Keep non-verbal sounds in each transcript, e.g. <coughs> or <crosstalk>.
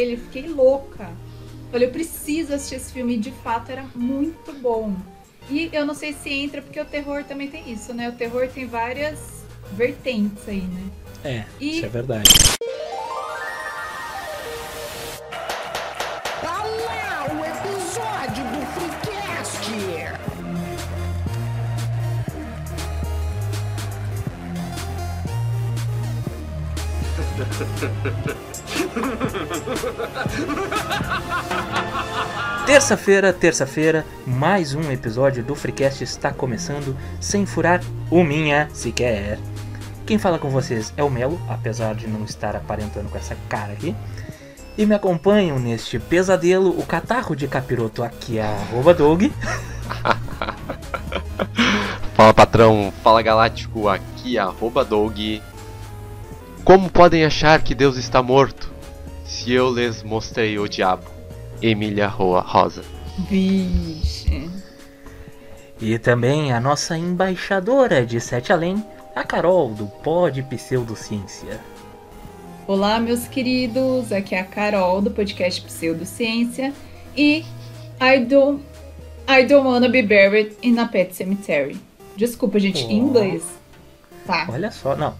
ele, fiquei louca. Falei, eu preciso assistir esse filme. E de fato era muito bom. E eu não sei se entra, porque o terror também tem isso, né? O terror tem várias vertentes aí, né? É, E- isso é verdade. Tá lá o episódio do Freecast! <laughs> <laughs> Terça-feira, terça-feira, mais um episódio do Freecast está começando sem furar o minha sequer. Quem fala com vocês é o Melo, apesar de não estar aparentando com essa cara aqui. E me acompanham neste pesadelo o catarro de capiroto aqui, a arroba Doug. <laughs> Fala patrão, fala galáctico, aqui é arroba Doug. Como podem achar que Deus está morto? Se eu lhes mostrei o diabo. Emília Roa Rosa. Vixe. E também a nossa embaixadora de Sete Além, a Carol, do Pod Pseudociência. Olá, meus queridos. Aqui é a Carol do podcast Pseudociência. E I don't, I don't wanna be buried in a pet cemetery. Desculpa, gente, em Oh. inglês. Tá. Olha só, não.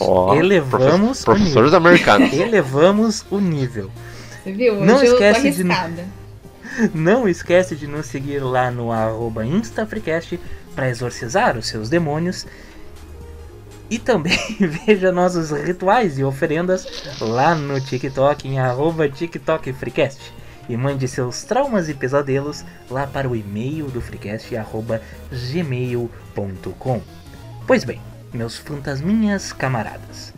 Ó, Elevamos profe- professores o americanos. nível. <laughs> Elevamos o nível. Você viu? Hoje Não esquece de-. Não esquece de nos seguir lá no arroba InstaFreecast para exorcizar os seus demônios. E também <laughs> veja nossos rituais e oferendas lá no TikTok em arroba TikTokFreecast. E mande seus traumas e pesadelos lá para o e-mail do Freecast arroba gmail.com. Pois bem, meus fantasminhas camaradas.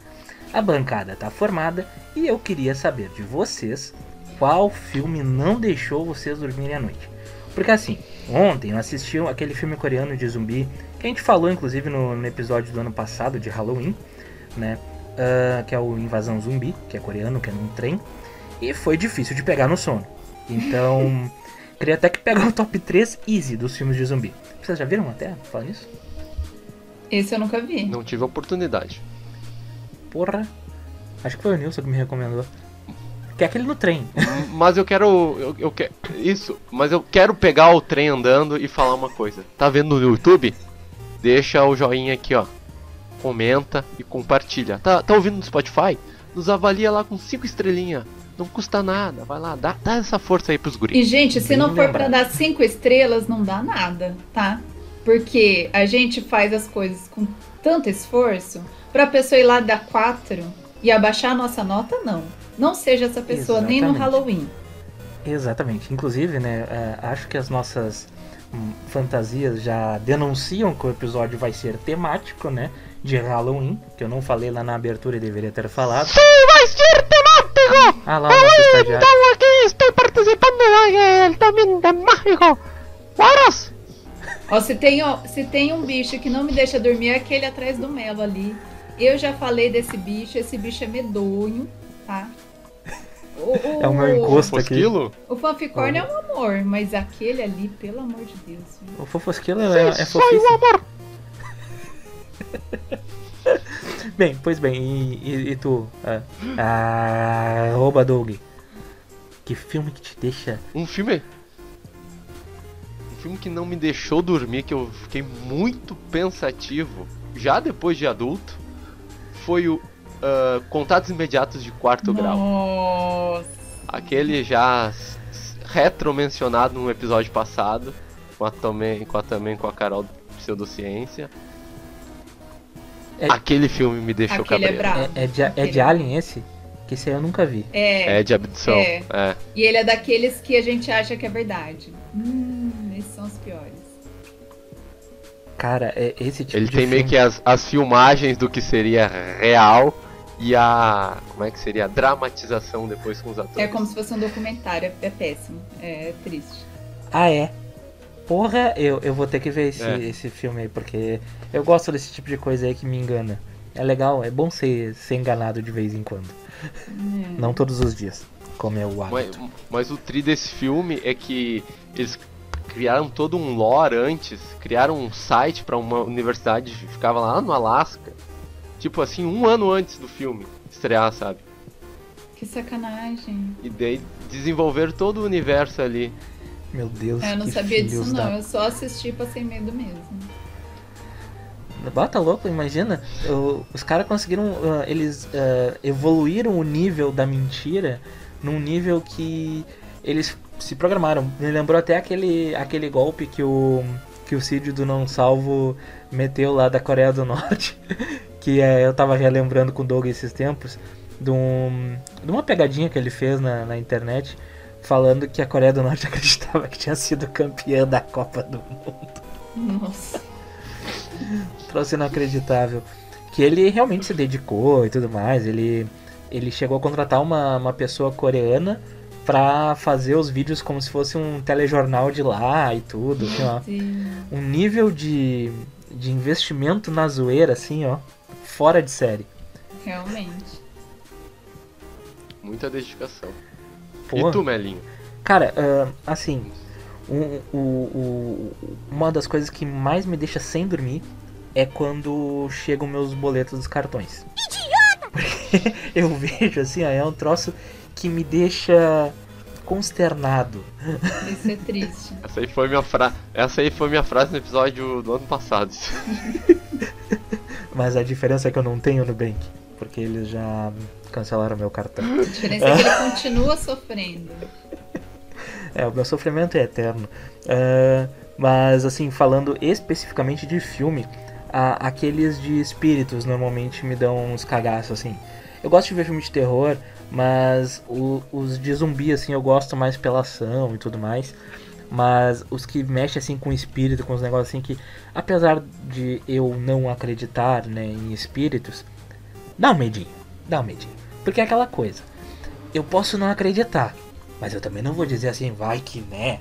A bancada tá formada e eu queria saber de vocês qual filme não deixou vocês dormirem à noite. Porque assim, ontem eu assisti aquele filme coreano de zumbi, que a gente falou inclusive no, no episódio do ano passado de Halloween, né? Ah, que é o Invasão Zumbi, que é coreano, que é num trem. E foi difícil de pegar no sono. Então, <laughs> queria até que pegar o top 3 easy dos filmes de zumbi. Vocês já viram até falar nisso? Esse eu nunca vi. Não tive oportunidade. Porra. Acho que foi o Nilson que me recomendou. Que é aquele no trem. <laughs> Mas eu quero. Eu, eu quero. Isso, mas eu quero pegar o trem andando e falar uma coisa. Tá vendo no YouTube? Deixa o joinha aqui, ó. Comenta e compartilha. Tá, tá ouvindo no Spotify? Nos avalia lá com 5 estrelinhas. Não custa nada. Vai lá, dá, dá essa força aí pros guris. E, gente, se Bem não for pra dar cinco estrelas, não dá nada, tá? Porque a gente faz as coisas com tanto esforço pra pessoa ir lá dar quatro e abaixar a nossa nota, não. Não seja essa pessoa nem no Exatamente. Halloween. Exatamente. Inclusive, né, é, acho que as nossas hum, fantasias já denunciam que o episódio vai ser temático, né? De Halloween, que eu não falei lá na abertura e deveria ter falado. Vai ser temático! Ah lá, estagiário. Então aqui estou participando eh, também de mágico. Horas! Ó, se tem, ó, se tem um bicho que não me deixa dormir, é aquele atrás do Melo ali. Eu já falei desse bicho, esse bicho é medonho, tá? O, o- É o meu encosto aqui. Fosquilo? O fanficórnio é um amor, mas aquele ali, pelo amor de Deus. viu? O Fofosquilo é, é Só o fofíssimo. amor. <laughs> Bem, pois bem, e, e- e tu? Ah, ah, Doug. Que filme que te deixa. Um filme. Filme que não me deixou dormir, que eu fiquei muito pensativo, já depois de adulto, foi o ah, Contatos Imediatos de Quarto Grau. Nossa. Aquele já s- s- retro mencionado no episódio passado, com a, também, com a, também com a Carol do Pseudociência. É- Aquele filme me deixou é cabreiro. bravo. É, é de, é de Alien esse? Que esse aí eu nunca vi. É, É de abdução. É. é. e ele é daqueles que a gente acha que é verdade. Hum, esses são os piores. Cara, é esse tipo Ele de tem meio filme- que as, as filmagens do que seria real e a. Como é que seria? A dramatização depois com os atores. É como se fosse um documentário, é péssimo. É triste. Ah, é? Porra, eu, eu vou ter que ver esse, É. esse filme aí, porque eu gosto desse tipo de coisa aí que me engana. É legal, é bom ser, ser enganado de vez em quando. É. Não todos os dias, como é o Mas, hábito. mas o tri desse filme é que eles criaram todo um lore antes, criaram um site pra uma universidade que ficava lá no Alasca. Tipo assim, um ano antes do filme estrear, sabe? Que sacanagem. E daí desenvolver todo o universo ali. Meu Deus, É, eu não que sabia disso, da não. Eu só assisti e passei medo mesmo. Bota louco, imagina. o- os caras conseguiram. ah, eles ah, evoluíram o nível da mentira num nível que eles se programaram. Me lembrou até aquele, aquele golpe que o. Que o Cid do Não Salvo meteu lá da Coreia do Norte. <laughs> que é, eu tava relembrando com o Doug esses tempos. De, um, de uma pegadinha que ele fez na, na internet. Falando que a Coreia do Norte <laughs> acreditava que tinha sido campeã da Copa do Mundo Nossa. troço inacreditável. Que ele realmente se dedicou e tudo mais. Ele, ele chegou a contratar uma, uma pessoa coreana pra fazer os vídeos como se fosse um telejornal de lá e tudo. Assim, ó. Sim. Um nível de, de investimento na zoeira, assim, ó. Fora de série. Realmente. Muita dedicação. Pô. E tu, Melinho? Cara, ah, assim, o, o- o- uma das coisas que mais me deixa sem dormir é quando chegam meus boletos dos cartões. <laughs> Porque eu vejo assim, ó, é um troço que me deixa consternado. Isso é triste. <laughs> Essa aí foi minha fra... Essa aí foi minha frase no episódio do ano passado. Mas a diferença é que eu não tenho Nubank, porque eles já cancelaram meu cartão. A diferença é que ele continua sofrendo. É, o meu sofrimento é eterno. Ah, mas, assim, falando especificamente de filme, a- aqueles de espíritos normalmente me dão uns cagaços, assim. Eu gosto de ver filme de terror, mas o- os de zumbi, assim, eu gosto mais pela ação e tudo mais. Mas os que mexem, assim, com espírito, com os negócios, assim, que apesar de eu não acreditar, né, em espíritos, dá um medinho, dá um medinho. Porque é aquela coisa, eu posso não acreditar, mas eu também não vou dizer assim, vai que né.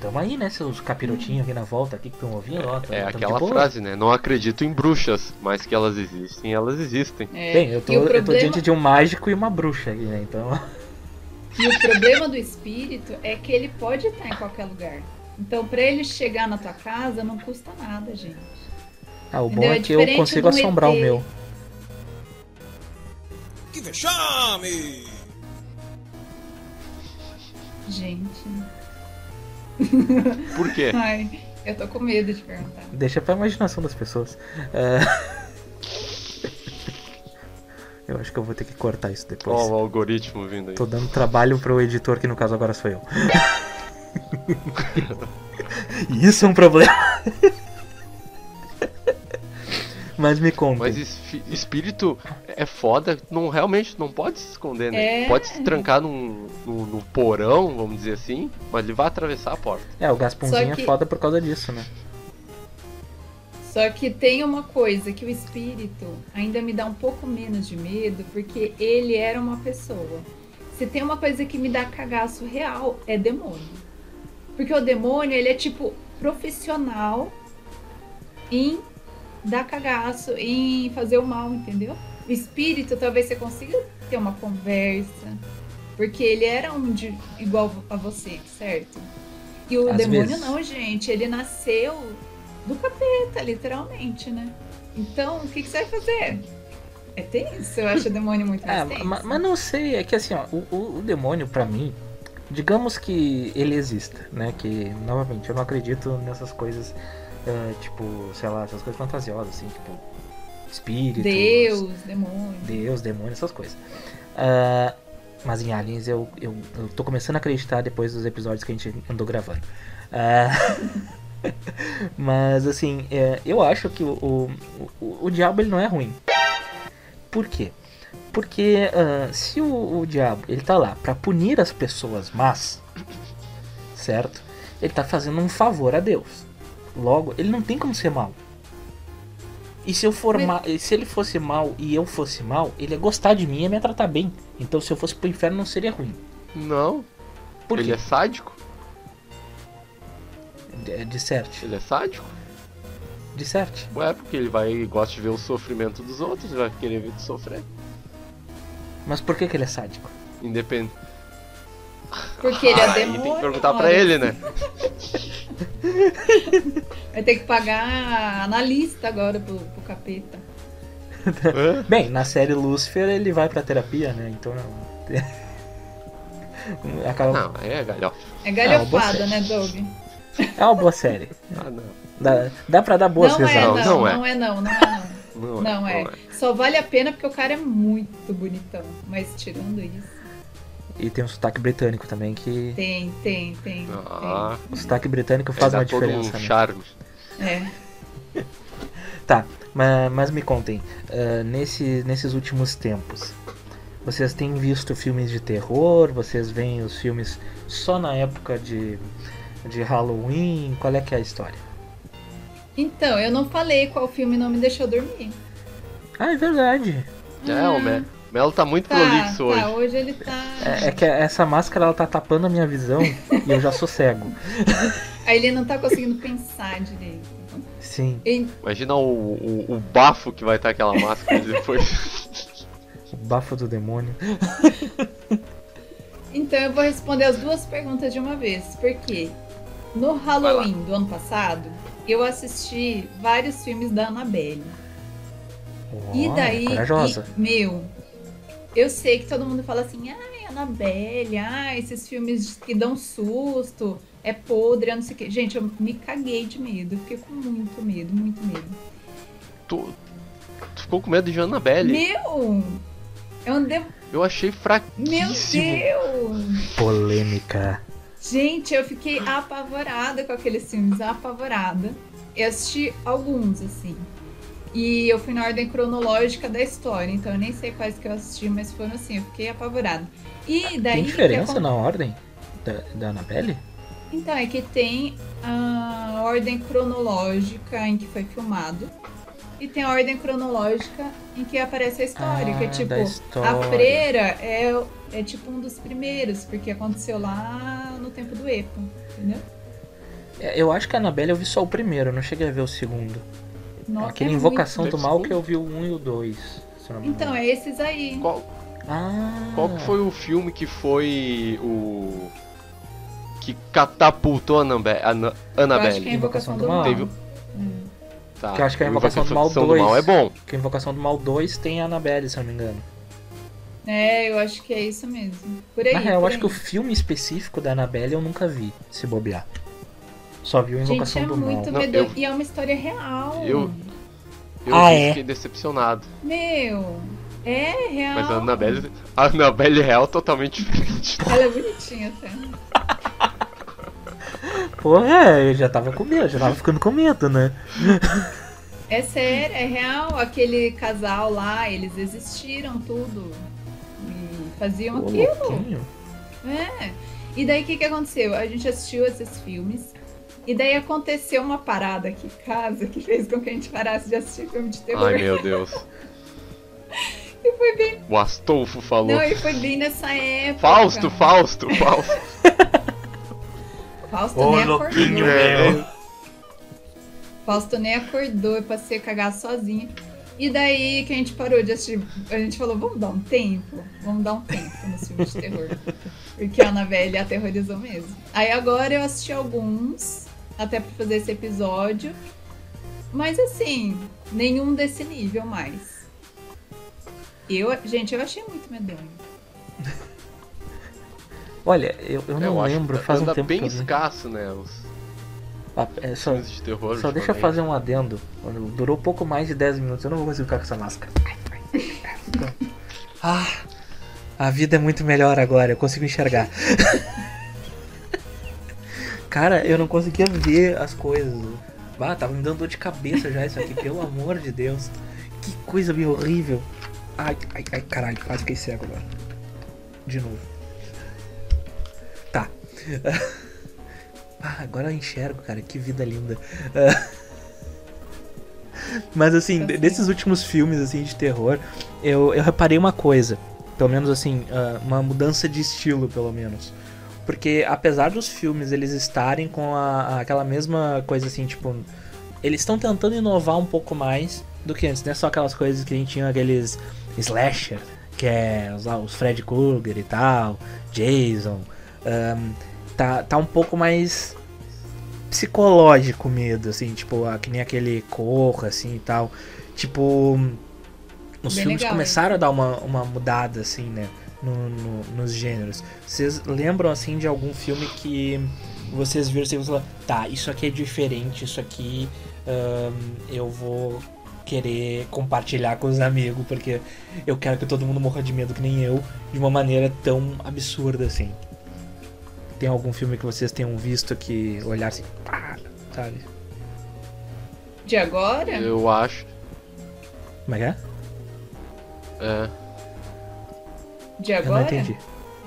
Tamo aí, né, seus capirotinhos aqui na volta, aqui que estão ouvindo, ó. tamo- É tamo de aquela frase, né? Não acredito em bruxas, mas que elas existem, elas existem. É. Bem, eu tô, o eu tô problema, diante de um mágico e uma bruxa aqui, né, então... e o problema do espírito é que ele pode estar em qualquer lugar. Então, pra ele chegar na tua casa, não custa nada, gente. Ah, o bom Entendeu? é É que eu consigo assombrar o ET. meu. Que vexame! Gente. Por quê? <laughs> Ai, eu tô com medo de perguntar. Deixa pra imaginação das pessoas. É... <laughs> eu acho que eu vou ter que cortar isso depois. Ó, o algoritmo vindo aí. Tô dando trabalho pro editor, que no caso agora sou eu. <laughs> Isso é um problema. Mas me conta. Mas espírito é foda, não realmente não pode se esconder, né? É. Pode se trancar num, num, num porão, vamos dizer assim, mas ele vai atravessar a porta. É, o Gasponzinho Só que- é foda por causa disso, né? Só que tem uma coisa que o espírito ainda me dá um pouco menos de medo, porque ele era uma pessoa. Se tem uma coisa que me dá cagaço real, é demônio. Porque o demônio, ele é tipo profissional em dar cagaço, em fazer o mal, entendeu? O espírito, talvez você consiga ter uma conversa, porque ele era um de, igual a você, certo? E o Às demônio vezes. não, gente, ele nasceu do capeta, literalmente, né? Então, o que, que você vai fazer? É tenso, eu acho o demônio muito mais Ah, tenso. ma- mas não sei, é que assim, ó, o, o- o demônio pra mim, digamos que ele exista, né? Que, novamente, eu não acredito nessas coisas, ah, tipo, sei lá, essas coisas fantasiosas, assim, tipo, espíritos. Deus, demônio. Deus, demônio, essas coisas. Ah, mas em Aliens eu, eu, eu tô começando a acreditar depois dos episódios que a gente andou gravando. Ah, <laughs> mas assim, é, eu acho que o, o, o, o diabo ele não é ruim. Por quê? Porque ah, se o, o diabo ele tá lá pra punir as pessoas más, certo? Ele tá fazendo um favor a Deus. Logo, ele não tem como ser mal. E se eu for Mas- ma- e se ele fosse mal e eu fosse mal, ele ia gostar de mim e ia me tratar bem. Então se eu fosse pro inferno não seria ruim. Não, Por ele quê? é sádico? De, de certo. Ele é sádico? De certo. Ué, porque ele vai gosta de ver o sofrimento dos outros, ele vai querer ver tu sofrer. Mas por que, que ele é sádico? Independente. Porque ele é demônio. tem que perguntar pra ele, né? <laughs> Vai ter que pagar analista agora pro, pro capeta. Hã? Bem, na série Lucifer ele vai pra terapia, né? Então <laughs> Acaba... Não, é galhofa. É Ah, galhofada, série. né, Doug? É uma boa série. Ah, não. Dá, dá pra dar boas não é, risadas. não, Não é. não é não, não é não. Não, Não é. Só vale a pena porque o cara é muito bonitão. Mas tirando isso, E tem um sotaque britânico também, que tem, tem, tem. Ah, o sotaque britânico faz uma todo diferença. um né? charme. tem. É. <laughs> Tá, mas, mas me contem, ah, nesse, nesses últimos tempos, vocês têm visto filmes de terror? Vocês veem os filmes só na época de, de Halloween? Qual é que é a história? Então, eu não falei qual filme não me deixou dormir. Ah, é verdade. É, o Me- Melo tá muito Tá, prolixo tá, hoje. hoje ele tá. É, é que essa máscara ela tá tapando a minha visão e eu já sou cego. <laughs> Aí ele não tá conseguindo pensar direito. Sim, E- Imagina o, o, o bafo que vai estar aquela máscara <laughs> depois. o bafo do demônio. Então eu vou responder as duas perguntas de uma vez. Por quê? No Halloween do ano passado, eu assisti vários filmes da Annabelle. E Ó, daí, Corajosa. e- meu, eu sei que todo mundo fala assim, ai, Annabelle, ai, esses filmes que dão susto, é podre, eu não sei o quê. Gente, eu me caguei de medo, eu fiquei com muito medo, muito medo. tu, tu ficou com medo de Annabelle? Meu! Eu andei. Eu achei Meu fraquíssimo. Deus! Polêmica. Gente, eu fiquei apavorada com aqueles filmes, apavorada. Eu assisti alguns, assim. E eu fui na ordem cronológica da história, então eu nem sei quais que eu assisti, mas foram assim, eu fiquei apavorada. E daí. Tem que diferença acon- na ordem da, da Annabelle? Então, é que tem a ordem cronológica em que foi filmado. E tem a ordem cronológica em que aparece a história, Ah, que é tipo, da história. a freira é, é tipo um dos primeiros, porque aconteceu lá no tempo do Epo, entendeu? É, Eu acho que a Annabelle eu vi só o primeiro, eu não cheguei a ver o segundo. Nossa, Aquele é Invocação muito- do Mal que eu vi o 1 e o 2. se eu não me muito- Então, é esses aí. Qual, Ah, qual que foi o filme que foi o. que catapultou a Annabelle? Ana- Eu acho que é a Annabelle? Invocação do Mal. Mal. Teve- Hum. Tá. Que eu acho que é a o Invocação do Mal Invocação 2. é bom. Que a Invocação do Mal 2 tem a Annabelle, se eu não me engano. É, eu acho que é isso mesmo. Por aí. Na real, eu acho que o filme específico da Annabelle eu nunca vi, se bobear. Só vi o Gente, Invocação é do muito Mal. Não, medonho. eu- E é uma história real. Eu- Eu Ah, é? fiquei decepcionado. Meu, é real. Mas a Annabelle. A Annabelle real é totalmente diferente. <laughs> Ela é bonitinha até. Porra, eu já tava com medo, já tava ficando com medo, né? É sério, é real. Aquele casal lá, eles existiram tudo. E faziam Ô, aquilo. louquinho. É. E daí o que, que aconteceu? A gente assistiu esses filmes. E daí aconteceu uma parada aqui em casa que fez com que a gente parasse de assistir filme de terror. Ai meu Deus. <laughs> E foi bem. O Astolfo falou. Não, e foi bem nessa época. Fausto, Fausto, Fausto. <laughs> Fausto Ô, nem louquinho, acordou. meu. Fausto nem acordou e passei a cagar sozinha. E daí que a gente parou de assistir, a gente falou, vamos dar um tempo? Vamos dar um tempo nos filmes de terror. Porque a Annabelle aterrorizou mesmo. Aí agora eu assisti alguns, até pra fazer esse episódio. Mas assim, nenhum desse nível mais. Eu, gente, eu achei muito medonho. <laughs> Olha, eu, eu não eu acho lembro, faz um tempo bem que eu escasso, né? Os Ah, é, só, de terror. só deixa eu fazer um adendo. Durou pouco mais de 10 minutos, eu não vou conseguir ficar com essa máscara. <laughs> Ah, a vida é muito melhor agora, eu consigo enxergar. <laughs> Cara, eu não conseguia ver as coisas. Ah, tava me dando dor de cabeça já isso aqui, <laughs> pelo amor de Deus. Que coisa bem horrível. Ai, ai, ai, caralho, quase fiquei cego agora. De novo. Tá. <laughs> Ah, agora eu enxergo, cara, que vida linda. <laughs> Mas assim, de- desses últimos filmes assim de terror, eu, eu reparei uma coisa. Pelo menos assim, ah, uma mudança de estilo, pelo menos. Porque apesar dos filmes eles estarem com a, aquela mesma coisa assim, tipo, eles estão tentando inovar um pouco mais do que antes, não é só aquelas coisas que a gente tinha aqueles slasher, que é os, lá, os Fred Krueger e tal, Jason. ahn, tá, tá um pouco mais psicológico o medo, assim, tipo, ah, que nem aquele corra, assim e tal. Tipo, os Bem filmes legal, começaram a dar uma, uma mudada, assim, né? No- no- nos gêneros. Vocês lembram assim de algum filme que vocês viram e falaram, tá, isso aqui é diferente, isso aqui eu vou querer compartilhar com os amigos, porque eu quero que todo mundo morra de medo que nem eu, de uma maneira tão absurda assim. Tem algum filme que vocês tenham visto que olhar assim, pá, sabe? De agora? Eu acho. Como é que é? É. De Eu não agora? entendi.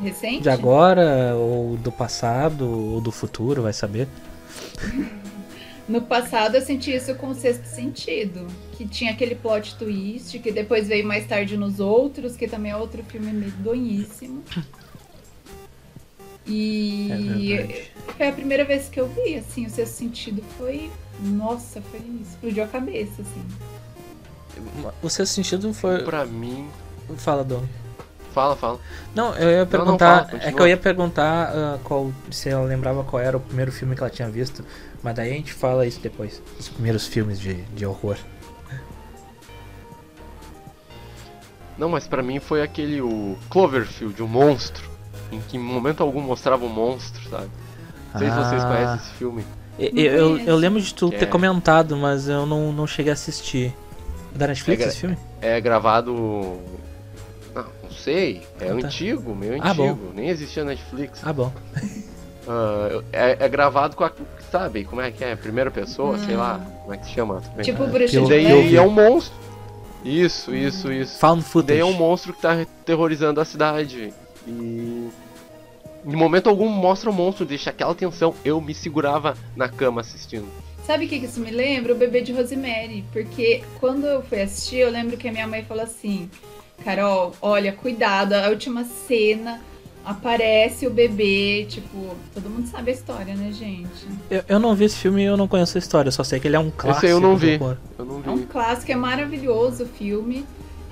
Recente? De agora, ou do passado, ou do futuro, vai saber. <laughs> No passado eu senti isso com o Sexto Sentido, que tinha aquele plot twist, que depois veio mais tarde nos outros, que também é outro filme medonhíssimo. E É foi a primeira vez que eu vi, assim, o Sexto Sentido foi... Nossa, foi... explodiu a cabeça, assim. O seu sentido foi. Pra mim. Fala, Dom. Fala, fala. Não, eu ia não, perguntar. fala, é que eu ia perguntar ah, qual, se ela lembrava qual era o primeiro filme que ela tinha visto. Mas daí a gente fala isso depois. Os primeiros filmes de, de horror. Não, mas pra mim foi aquele o Cloverfield, o monstro. Em que em momento algum mostrava um monstro, sabe? Não sei se vocês Ah. conhecem esse filme. Eu, Não eu, eu lembro de tu Que ter é- comentado, mas eu não, não cheguei a assistir. É da Netflix É esse filme? É gravado. Sei. É Ah, tá. antigo, meio Ah, bom. antigo. Nem existia Netflix. Ah, bom. Ah, é, é gravado com a. Sabe como é que é? Primeira pessoa, sei lá. Como é que se chama? Também. Tipo Ah, Bruxa de E daí é um monstro. Isso, isso, isso. Found footage. daí é um monstro que tá terrorizando a cidade. E. Em momento algum mostra o monstro, deixa aquela tensão. Eu me segurava na cama assistindo. Sabe o que que isso me lembra? O bebê de Rosemary. Porque quando eu fui assistir, eu lembro que a minha mãe falou assim: Carol, olha, cuidado, a última cena aparece o bebê. Tipo, todo mundo sabe a história, né, gente? Eu, eu não vi esse filme e eu não conheço a história. Só sei que ele é um clássico. Esse aí eu não vi. Eu não É um vi. clássico, é maravilhoso o filme.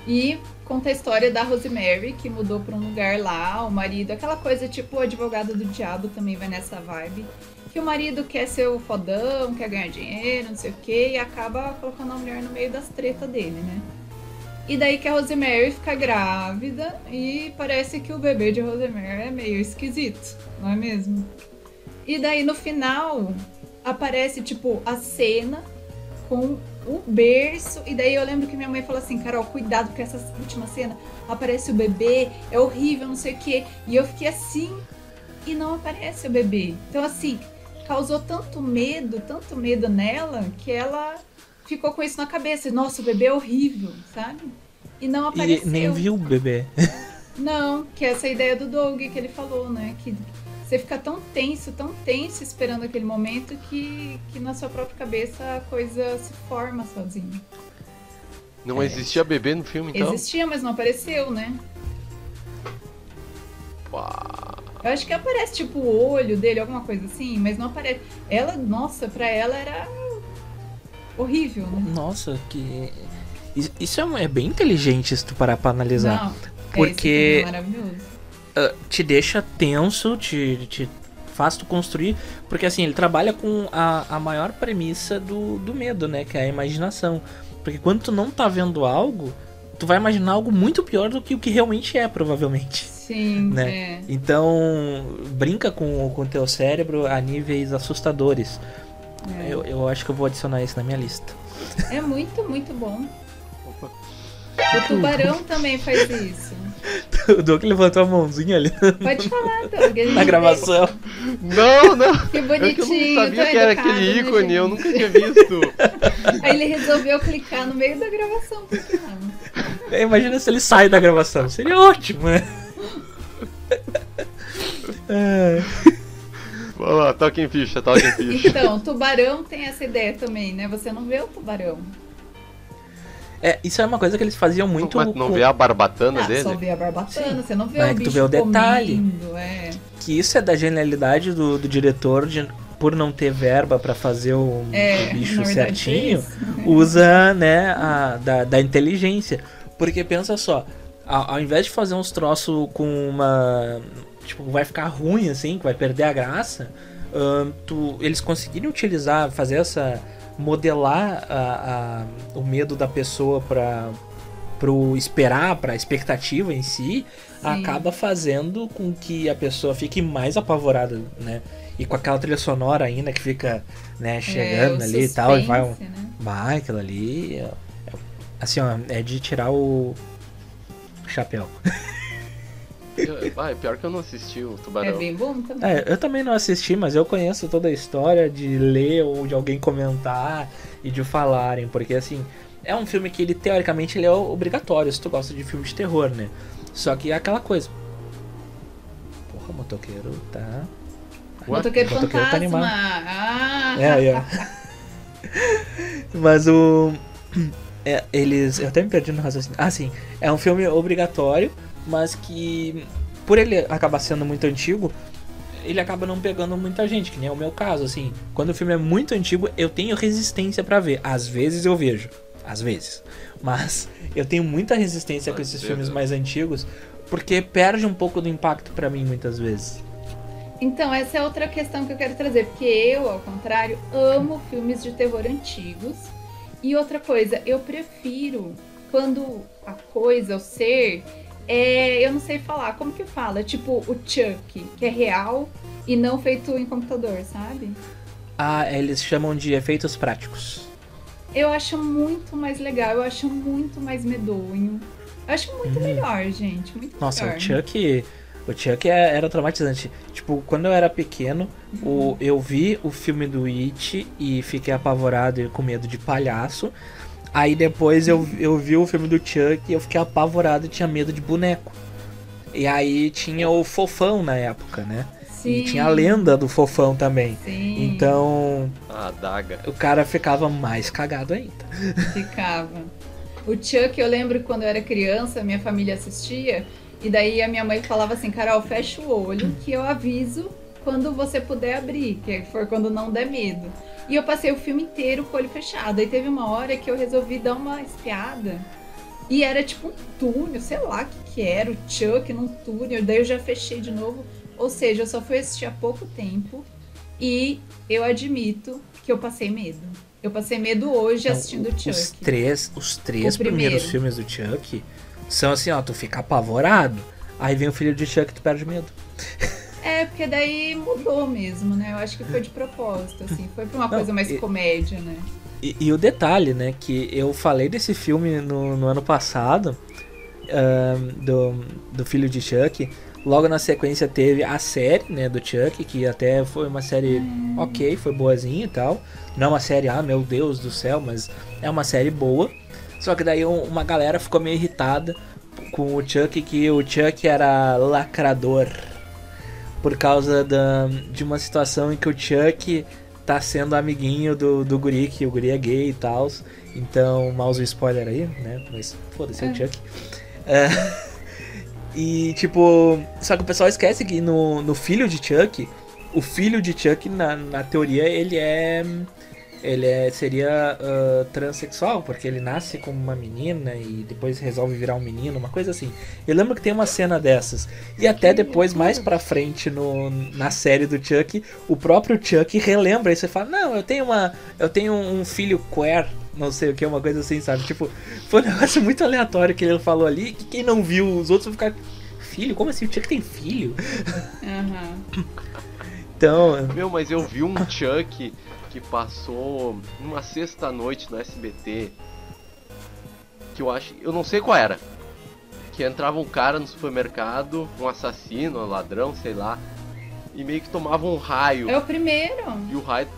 E conta a história da Rosemary, que mudou pra um lugar lá, o marido, aquela coisa tipo o advogado do diabo também vai nessa vibe. Que o marido quer ser o fodão, quer ganhar dinheiro, não sei o que, e acaba colocando a mulher no meio das tretas dele, né? E daí que a Rosemary fica grávida e parece que o bebê de Rosemary é meio esquisito, não é mesmo? E daí no final aparece tipo a cena com o berço. E daí eu lembro que minha mãe falou assim: Carol, cuidado, porque essa última cena aparece o bebê, é horrível, não sei o quê. E eu fiquei assim e não aparece o bebê. Então, assim, causou tanto medo, tanto medo nela, que ela ficou com isso na cabeça. Nossa, o bebê é horrível, sabe? E não E apareceu. nem viu o bebê. <laughs> Não, que é essa ideia do Doug que ele falou, né? Que você fica tão tenso, tão tenso esperando aquele momento que, que na sua própria cabeça a coisa se forma sozinha. Não existia bebê no filme, então? Existia, mas não apareceu, né? Uau. Eu acho que aparece tipo o olho dele, alguma coisa assim, mas não aparece. Ela, nossa, pra ela era horrível, né? Nossa, que. Isso- é, é bem inteligente se tu parar pra analisar. Não, Porque- é maravilhoso. Ah, te deixa tenso, te, te faz tu construir. Porque assim, ele trabalha com a, a maior premissa do, do medo, né? Que é a imaginação. Porque quando tu não tá vendo algo, tu vai imaginar algo muito pior do que o que realmente é, provavelmente. Sim, Né? é. Então, brinca com o teu cérebro a níveis assustadores. É. Eu, eu acho que eu vou adicionar isso na minha lista. É muito, muito bom. O tubarão também faz isso. <laughs> O Doug levantou a mãozinha ali Pode falar, Doug. a <laughs> gente na gravação. Não, não! Que É que eu bonitinho. não sabia que era educado, aquele né, ícone, eu nunca tinha visto. <laughs> Aí ele resolveu clicar no meio da gravação, por que não? É, Imagina se ele sai da gravação. Seria ótimo, né? É. Vamos lá, toque em ficha, toque em ficha. Então, o tubarão tem essa ideia também, né? Você não vê o tubarão. É, isso é uma coisa que eles faziam muito. Mas não com- vê a barbatana Ah, dele? só vê a barbatana, você não vê Mas é o que tu vê o detalhe. comendo, é. Que isso é da genialidade do, do diretor de, por não ter verba pra fazer o, É, o bicho certinho, é <laughs> usa, né, a, da, da inteligência. Porque pensa só, ao, ao invés de fazer uns troços com uma. Tipo, vai ficar ruim assim, que vai perder a graça, ahn, tu, eles conseguirem utilizar, fazer essa. modelar a, a- o medo da pessoa pra. pro esperar, pra expectativa em si. acaba fazendo com que a pessoa fique mais apavorada, né? E com aquela trilha sonora ainda que fica, né, chegando É, ali e tal, e vai um. suspense, né? Vai, aquilo ali. é- é- assim, ó, é de tirar o chapéu. <laughs> Ah, é pior que eu não assisti o É Tubarão. bem bom também. É, eu também não assisti, mas eu conheço toda a história de ler ou de alguém comentar e de falarem, porque assim, é um filme que ele teoricamente ele é obrigatório se tu gosta de filme de terror, né? Só que é aquela coisa. Porra, motoqueiro tá. Motoqueiro Motoqueiro tá Fantasma. animado. ah, É, é. Mas o. <clears throat> é, eles. Eu até me perdi no raciocínio. Ah, sim. É um filme obrigatório, mas que. Por ele acabar sendo muito antigo, ele acaba não pegando muita gente, que nem é o meu caso, assim. Quando o filme é muito antigo, eu tenho resistência pra ver. Às vezes eu vejo. Às vezes. Mas eu tenho muita resistência com Às esses vezes. filmes mais antigos, porque perde um pouco do impacto pra mim muitas vezes. Então, essa é outra questão que eu quero trazer, porque eu, ao contrário, amo filmes de terror antigos. E outra coisa, eu prefiro quando a coisa, o ser, é. Eu não sei falar, como que fala? Tipo o Chuck, que é real e não feito em computador, sabe? Ah, eles chamam de efeitos práticos. Eu acho muito mais legal, eu acho muito mais medonho. Eu acho muito melhor, gente. Muito Nossa, melhor. o Chuck. O Chuck é- era traumatizante. Tipo, quando eu era pequeno, o, eu vi o filme do It e fiquei apavorado e com medo de palhaço. Aí depois eu, eu vi o filme do Chuck e eu fiquei apavorado e tinha medo de boneco. E aí tinha o fofão na época, né? Sim, E tinha a lenda do fofão também. Sim, Então A adaga. o cara ficava mais cagado ainda. ficava. O Chuck, eu lembro que quando eu era criança, minha família assistia, e daí a minha mãe falava assim, Carol, fecha o olho que eu aviso quando você puder abrir, que for quando não der medo. E eu passei o filme inteiro com o olho fechado. Aí teve uma hora que eu resolvi dar uma espiada. E era tipo um túnel, sei lá o que, que era, o Chuck num túnel. Daí eu já fechei de novo. Ou seja, eu só fui assistir há pouco tempo. E eu admito que eu passei medo. Eu passei medo hoje assistindo o Chuck. Os três, os três O primeiro. primeiros filmes do Chuck são assim, ó, tu fica apavorado. Aí vem o filho de Chuck e tu perde medo. Porque daí mudou mesmo, né? Eu acho que foi de propósito, assim. Foi pra uma Não, coisa mais e- comédia, né? E, e o detalhe, né, que eu falei desse filme no, no ano passado, ahn, do, do filho de Chuck. Logo na sequência teve a série, né, do Chuck, que até foi uma série ok, foi boazinha e tal. Não é uma série, ah, meu Deus do céu, mas é uma série boa. Só que daí um- uma galera ficou meio irritada com o Chuck, que o Chuck era lacrador. Por causa da, de uma situação em que o Chuck tá sendo amiguinho do, do guri, que o guri é gay e tal. Então, mouse spoiler aí, né? Mas foda-se, é o É. Chuck. É, <laughs> e, tipo, só que o pessoal esquece que no, no filho de Chuck, o filho de Chuck, na, na teoria, ele é. Ele é, seria ah, transexual, porque ele nasce como uma menina e depois resolve virar um menino, uma coisa assim. Eu lembro que tem uma cena dessas. E até depois, mais pra frente no, na série do Chuck, o próprio Chuck relembra isso e fala: Não, eu tenho uma. Eu tenho um filho queer, não sei o que, uma coisa assim, sabe? Tipo, foi um negócio muito aleatório que ele falou ali, que quem não viu, os outros vão ficar. Filho? Como assim? O Chuck tem filho? Aham. <laughs> Então. Meu, mas eu vi um Chuck que passou numa sexta-noite no SBT. Que eu acho. Eu não sei qual era. Que entrava um cara no supermercado, um assassino, um ladrão, sei lá. E meio que tomava um raio. É o primeiro. E o raio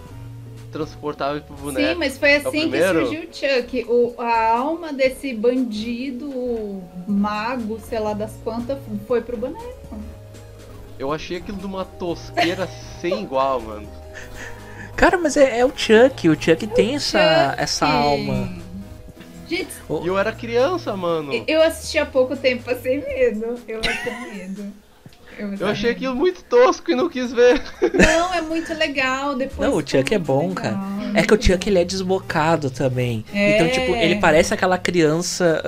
transportava ele pro boneco. Sim, mas foi o assim que primeiro? surgiu o Chuck. O, a alma desse bandido, mago, sei lá das quantas, foi pro boneco. Eu achei aquilo de uma tosqueira <laughs> sem igual, mano. Cara, mas é, é o Chuck, o Chuck tem essa, Chuck. essa alma. Gente, E eu era criança, mano. eu assisti há pouco tempo, passei medo. Eu passei medo. Eu, Eu achei aquilo muito tosco e não quis ver. Não, é muito legal. Depois Não, o Chuck é bom, legal, cara. É que o. Chuck ele é desbocado também. É. Então, tipo, ele parece aquela criança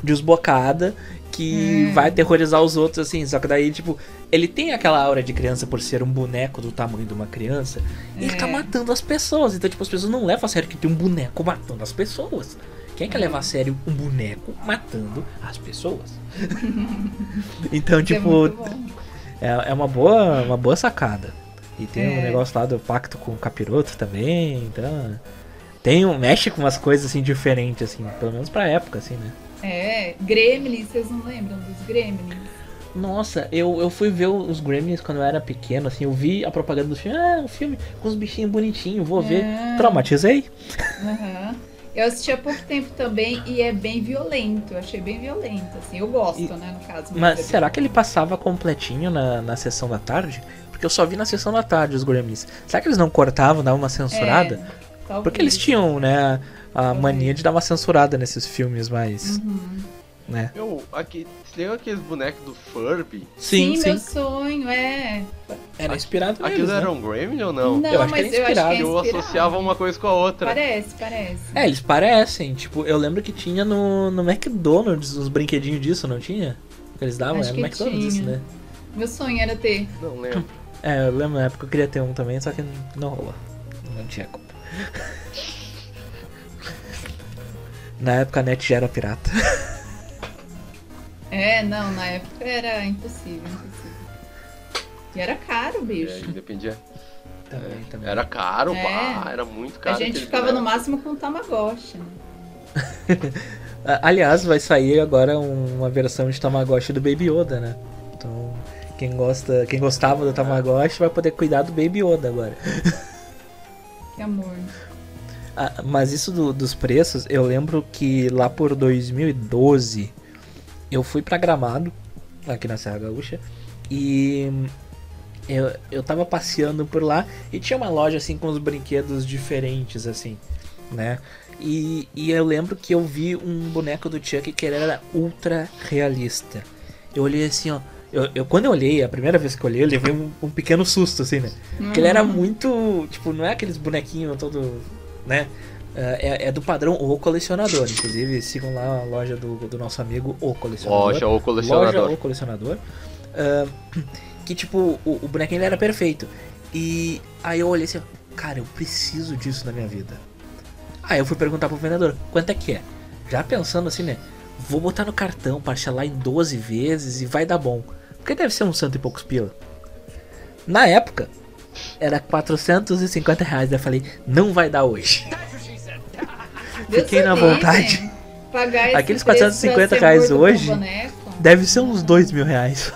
desbocada que Hum. vai aterrorizar os outros, assim. Só que daí, tipo, ele tem aquela aura de criança por ser um boneco do tamanho de uma criança. E ele tá É. matando as pessoas. Então, tipo, as pessoas não levam a sério que tem um boneco matando as pessoas. Quem quer levar a sério um boneco matando as pessoas? <laughs> então, é tipo, é, é uma boa, uma boa sacada. E tem um É. negócio lá do pacto com o capiroto também, então. Tem um, mexe com umas coisas assim diferentes, assim, pelo menos pra época, assim, né? É, Gremlins, vocês não lembram dos Gremlins? Nossa, eu, eu fui ver os Gremlins quando eu era pequeno, assim, eu vi a propaganda do filme, ah, um filme com os bichinhos bonitinhos, vou ver. É. Traumatizei. Aham. Eu assisti há pouco tempo também e é bem violento. Eu achei bem violento, assim. Eu gosto, E- né, no caso. Mas é será que ele passava completinho na, na sessão da tarde? Porque eu só vi na sessão da tarde os Gremlins. Será que eles não cortavam, davam uma censurada? É. Porque eles tinham, né, a Talvez. mania de dar uma censurada nesses filmes mais, Uhum. né? Eu, aqui, você lembra aqueles bonecos do Furby? Sim, sim. meu sonho é. Era inspirado neles, Aquilo né? era um Gremlin ou não? Não, Eu acho que mas é eu acho que é inspirado. Eu inspirado. associava uma coisa com a outra. Parece, parece. É, eles parecem. Tipo, eu lembro que tinha no, no McDonald's uns brinquedinhos disso, não tinha? Que eles davam, Acho era no McDonald's isso, tinha. né? Meu sonho era ter. Não lembro. É, eu lembro na época que eu queria ter um também, só que não rolou. Não tinha como. <laughs> Na época a net já era pirata. É, não, na época era impossível, impossível. E era caro, É, bicho. dependia. Também, também. Era caro, É. pá, era muito caro. a gente ficava no máximo com o Tamagotchi, né? <laughs> Aliás, vai sair agora um- uma versão de Tamagotchi do Baby Yoda, né? Então, quem gosta, quem gostava do Tamagotchi vai poder cuidar do Baby Yoda agora. Que amor. Ah, mas isso do- dos preços, eu lembro que lá por 2012 eu fui pra Gramado, aqui na Serra Gaúcha, e eu, eu tava passeando por lá e tinha uma loja assim com os brinquedos diferentes, assim, né? E, e eu lembro que eu vi um boneco do Chuck que ele era ultra realista. Eu olhei assim, ó. Eu, eu- quando eu olhei, a primeira vez que eu olhei, eu levei um, um pequeno susto, assim, né? Porque ele era muito. Tipo, não é aqueles bonequinhos todo. Né? É, é do padrão O Colecionador. Inclusive, sigam lá a loja do, do nosso amigo O Colecionador. Loja ou colecionador. Loja O Colecionador. Ah, que, tipo, o, o bonequinho era perfeito. E aí eu olhei assim, cara, eu preciso disso na minha vida. Aí eu fui perguntar pro vendedor, quanto é que é? Já pensando assim, né? Vou botar no cartão, parcelar em 12 vezes e vai dar bom. Porque deve ser uns cento e poucos pila. Na época, era 450 reais. Daí eu falei, não vai dar hoje. Deus Fiquei na vontade. Pagar Aqueles preço 450 pra ser reais hoje. Deve ser uns dois mil reais.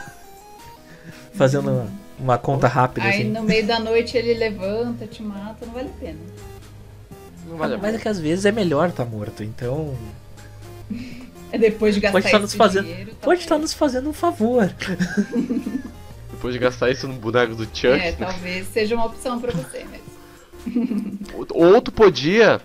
<laughs> Fazendo uma, uma conta rápida Aí assim. no meio da noite ele levanta, te mata, não vale a pena. Não vale a Mas é pena. que às vezes é melhor estar morto, então. <laughs> É depois de gastar Pode estar nos fazendo. dinheiro. tá Pode estar nos fazendo um favor. <laughs> Depois de gastar isso no boneco do Chuck. É, talvez seja uma opção pra você mesmo. <laughs> Ou tu podia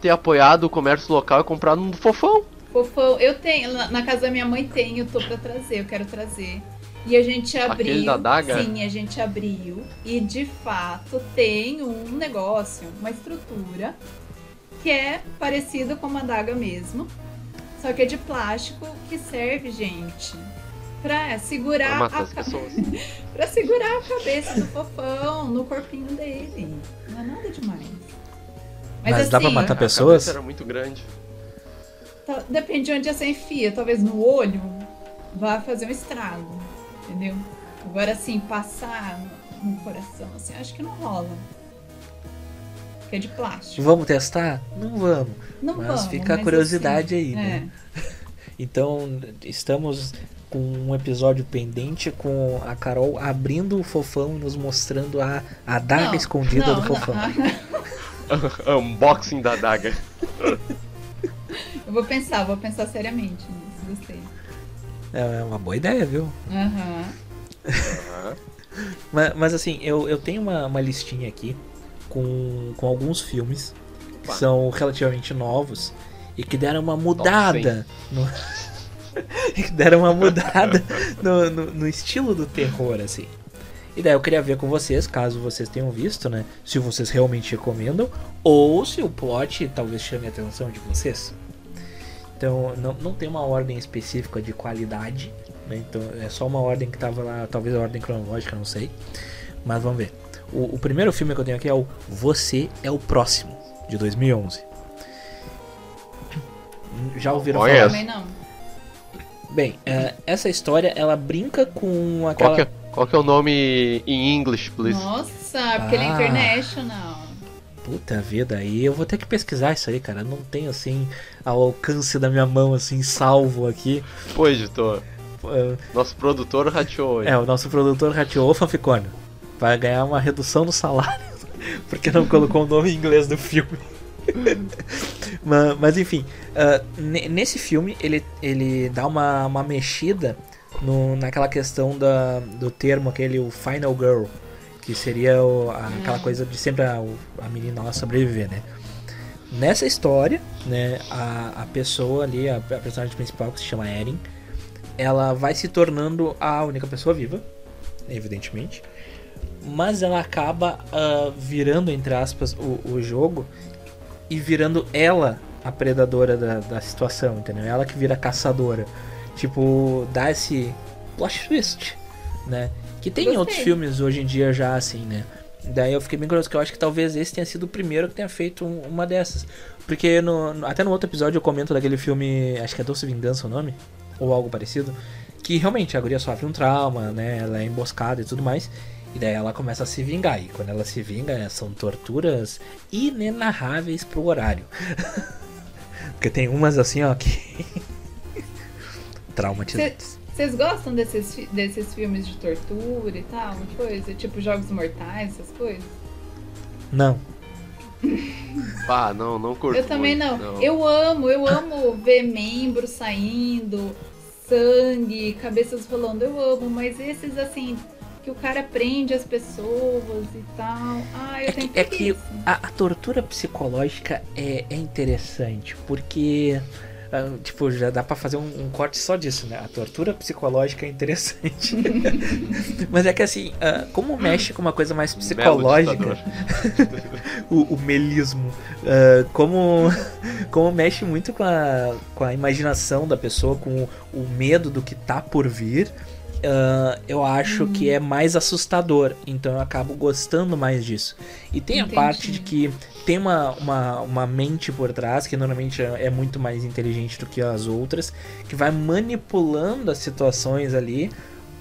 ter apoiado o comércio local e comprado um fofão. Fofão, eu tenho, na, na casa da minha mãe tem, eu tô pra trazer, eu quero trazer. E a gente abriu. Aquele da daga? Sim, a gente abriu. E de fato tem um negócio, uma estrutura que é parecido com uma daga mesmo. Só que é de plástico que serve, gente, pra Pra segurar matar a pessoas. <laughs> pra segurar a cabeça do fofão no corpinho dele. Não é nada demais. Mas dá pra assim, matar A pessoas? cabeça era muito grande. Tá- Depende de onde você enfia. Talvez no olho vá fazer um estrago. Entendeu? Agora, assim, passar no coração, assim, acho que não rola. Porque é de plástico. Vamos testar? Não vamos. Não Mas vamos, fica a mas curiosidade assim, aí, né? é. <laughs> Então, estamos com um episódio pendente com a Carol abrindo o fofão e nos mostrando a, a daga Não, escondida não, do fofão. <laughs> Unboxing da daga. Eu vou pensar, vou pensar seriamente nisso. Gostei. É uma boa ideia, viu? Aham. <laughs> Mas, mas assim, eu, eu tenho uma, uma listinha aqui com, com alguns filmes que Opa. são relativamente novos e que deram uma mudada no. <laughs> <laughs> deram uma mudada no, no, no estilo do terror, assim. E daí eu queria ver com vocês, caso vocês tenham visto, né? Se vocês realmente recomendam, ou se o plot talvez chame a atenção de vocês. Então, não, não tem uma ordem específica de qualidade, né? Então, é só uma ordem que tava lá, talvez a ordem cronológica, não sei. Mas vamos ver. O, o primeiro filme que eu tenho aqui é o Você é o Próximo, de 2011. <clears throat> Já ouviram Conheço. falar? Também não. Bem, é, essa história ela brinca com Qual aquela. que, é, qual que é o nome em inglês, please? Nossa, porque ele é Ah. international. Puta vida, aí eu vou ter que pesquisar isso aí, cara. Não tenho assim ao alcance da minha mão, assim, salvo aqui. Pô, editor. É, Nosso produtor rateou hoje. É, o nosso produtor rateou o fanficônio. Vai ganhar uma redução no salário. <laughs> Porque não colocou o nome em inglês do filme. <laughs> mas, mas, enfim, ne- nesse filme ele, ele dá uma, uma mexida no, naquela questão da, do termo aquele, o Final Girl. Que seria o- a- aquela coisa de sempre a, a menina lá sobreviver, né? Nessa história, né, a, a pessoa ali, a, a personagem principal que se chama Erin, ela vai se tornando a única pessoa viva, evidentemente. Mas ela acaba ah, virando, entre aspas, o, o jogo e virando ela a predadora da, da situação, entendeu? Ela que vira caçadora. Tipo, dá esse plot twist, né? Que tem em Gostei. outros filmes hoje em dia já assim, né? Daí eu fiquei bem curioso, que eu acho que talvez esse tenha sido o primeiro que tenha feito um- uma dessas. Porque no- até no outro episódio eu comento daquele filme, acho que é Doce Vingança o nome, ou algo parecido, que realmente a guria sofre um trauma, né? Ela é emboscada e tudo mais. E daí ela começa a se vingar. E quando ela se vinga, né, são torturas inenarráveis pro horário. <laughs> Porque tem umas assim, ó, que. <laughs> traumatizantes. Vocês gostam desses, fi- desses filmes de tortura e tal? Uma coisa? Tipo Jogos Mortais, essas coisas? Não. <laughs> Ah, não, não curto Eu também muito, não. Eu amo, eu amo ver membros saindo, sangue, cabeças rolando. Eu amo, mas esses assim, que o cara prende as pessoas e tal. Ah, eu É tenho que, é que a, a tortura psicológica é, é interessante, porque. ah, tipo, já dá pra fazer um, um corte só disso, né? A tortura psicológica é interessante. <laughs> Mas é que assim, ah, como mexe com uma coisa mais psicológica, <laughs> o, o melismo, ah, como, como mexe muito com a, com a imaginação da pessoa, com o, o medo do que tá por vir, ah, eu acho que é mais assustador. Então eu acabo gostando mais disso. E tem a Entendi. parte de que tem uma, uma, uma mente por trás, que normalmente é é muito mais inteligente do que as outras, que vai manipulando as situações ali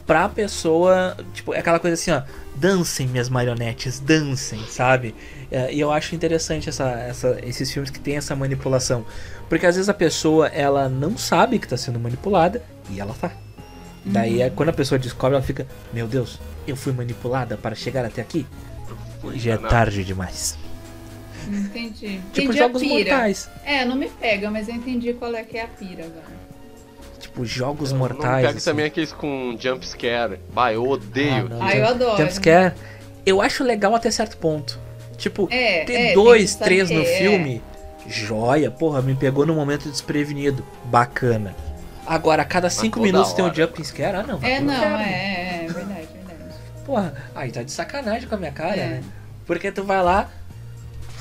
pra pessoa. Tipo, é aquela coisa assim, ó. Dancem, minhas marionetes, dancem, sabe? É, e eu acho interessante essa, essa, esses filmes que tem essa manipulação. Porque às vezes a pessoa, ela não sabe que tá sendo manipulada e ela tá. Daí é quando a pessoa descobre, ela fica: Meu Deus, eu fui manipulada para chegar até aqui? Já é Não. tarde demais. Entendi. Tipo entendi jogos a pira. mortais. É, não me pega, mas eu entendi qual é que é a pira agora. Tipo, jogos Não mortais. pega assim. também aqueles com jump scare. Bah, eu odeio. Ah, não. Ah, eu adoro. Jumpscare, eu acho legal até certo ponto. Tipo, É, ter é, dois, três no saber, é. filme, joia, porra, me pegou no momento desprevenido. Bacana. Agora, a cada cinco toda minutos tem um jump scare? Ah, não. É, não, inferno. é, é, é verdade, verdade. Porra, aí tá de sacanagem com a minha cara, É. né? Porque tu vai lá,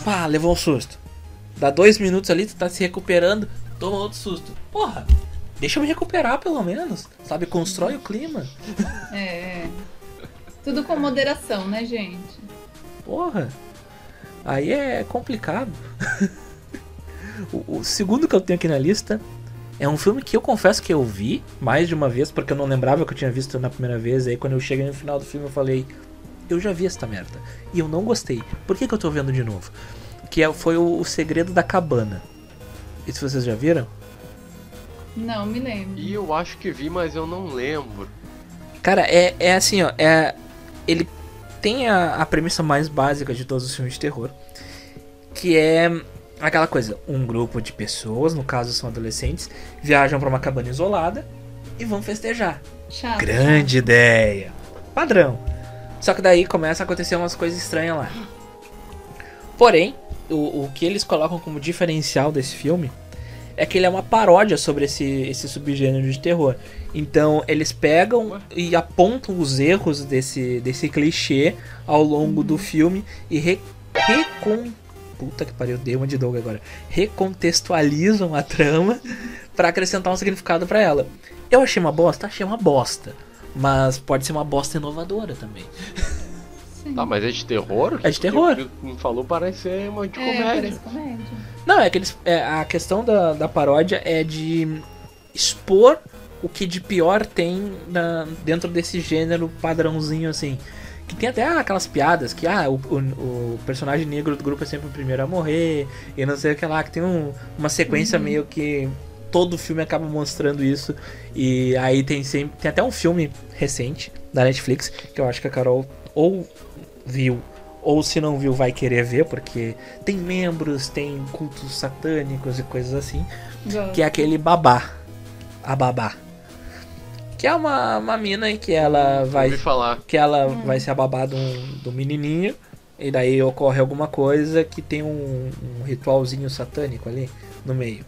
pá, levou um susto. Dá dois minutos ali, tu tá se recuperando, toma outro susto. Porra, deixa eu me recuperar pelo menos, sabe? Constrói o clima. É, é. Tudo com moderação, né, gente? Porra, aí é complicado. <laughs> o, o segundo que eu tenho aqui na lista é um filme que eu confesso que eu vi mais de uma vez, porque eu não lembrava que eu tinha visto na primeira vez. Aí quando eu cheguei no final do filme eu falei, eu já vi esta merda. E eu não gostei. Por que, que eu tô vendo de novo? Que é- foi o, o Segredo da Cabana. Isso vocês já viram? Não, me lembro. E eu acho que vi, mas eu não lembro. Cara, é, é assim, ó. É, ele tem a, a premissa mais básica de todos os filmes de terror. Que é aquela coisa: um grupo de pessoas, no caso são adolescentes, viajam pra uma cabana isolada e vão festejar. Chato. Grande ideia. Padrão. Só que daí começa a acontecer umas coisas estranhas lá. Porém, o, o que eles colocam como diferencial desse filme é que ele é uma paródia sobre esse, esse subgênero de terror. Então eles pegam e apontam os erros desse, desse clichê ao longo do filme e re, recon... Puta que pariu, dei uma de Doug agora. Recontextualizam a trama pra acrescentar um significado pra ela. Eu achei uma bosta? Achei uma bosta. Mas pode ser uma bosta inovadora também. Sim. Tá, mas é de terror? É de terror. O que me falou parece ser uma de é, comédia. parece comédia. Não, é que eles. é, a questão da, da paródia é de expor o que de pior tem na- dentro desse gênero padrãozinho assim. Que tem até aquelas piadas que ah, o, o, o personagem negro do grupo é sempre o primeiro a morrer, e não sei o que lá, que tem um- uma sequência meio que todo filme acaba mostrando isso. E aí tem sempre. Tem até um filme recente da Netflix, que eu acho que a Carol ou viu, ou se não viu, vai querer ver, porque tem membros, tem cultos satânicos e coisas assim. Que é aquele babá. A babá. Que é uma, uma mina que ela vai. Falar. Que ela vai ser a babá de um, de um menininho. E daí ocorre alguma coisa que tem um, um ritualzinho satânico ali no meio.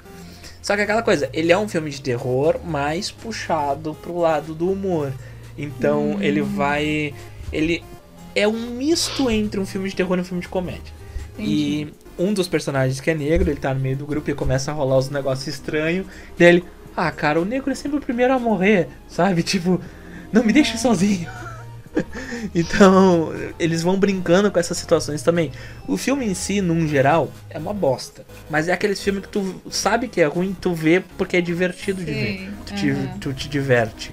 Só que aquela coisa, ele é um filme de terror, mais puxado pro lado do humor. Então ele vai. Ele é um misto entre um filme de terror e um filme de comédia. E um dos personagens que é negro, ele tá no meio do grupo e começa a rolar os negócios estranhos. Daí ele, ah, cara, o negro é sempre o primeiro a morrer, sabe? Tipo, não me deixe sozinho. <laughs> então, eles vão brincando com essas situações também. O filme em si, num geral, é uma bosta. Mas é aqueles filmes que tu sabe que é ruim, tu vê porque é divertido de ver. Sim, Tu te, tu te diverte.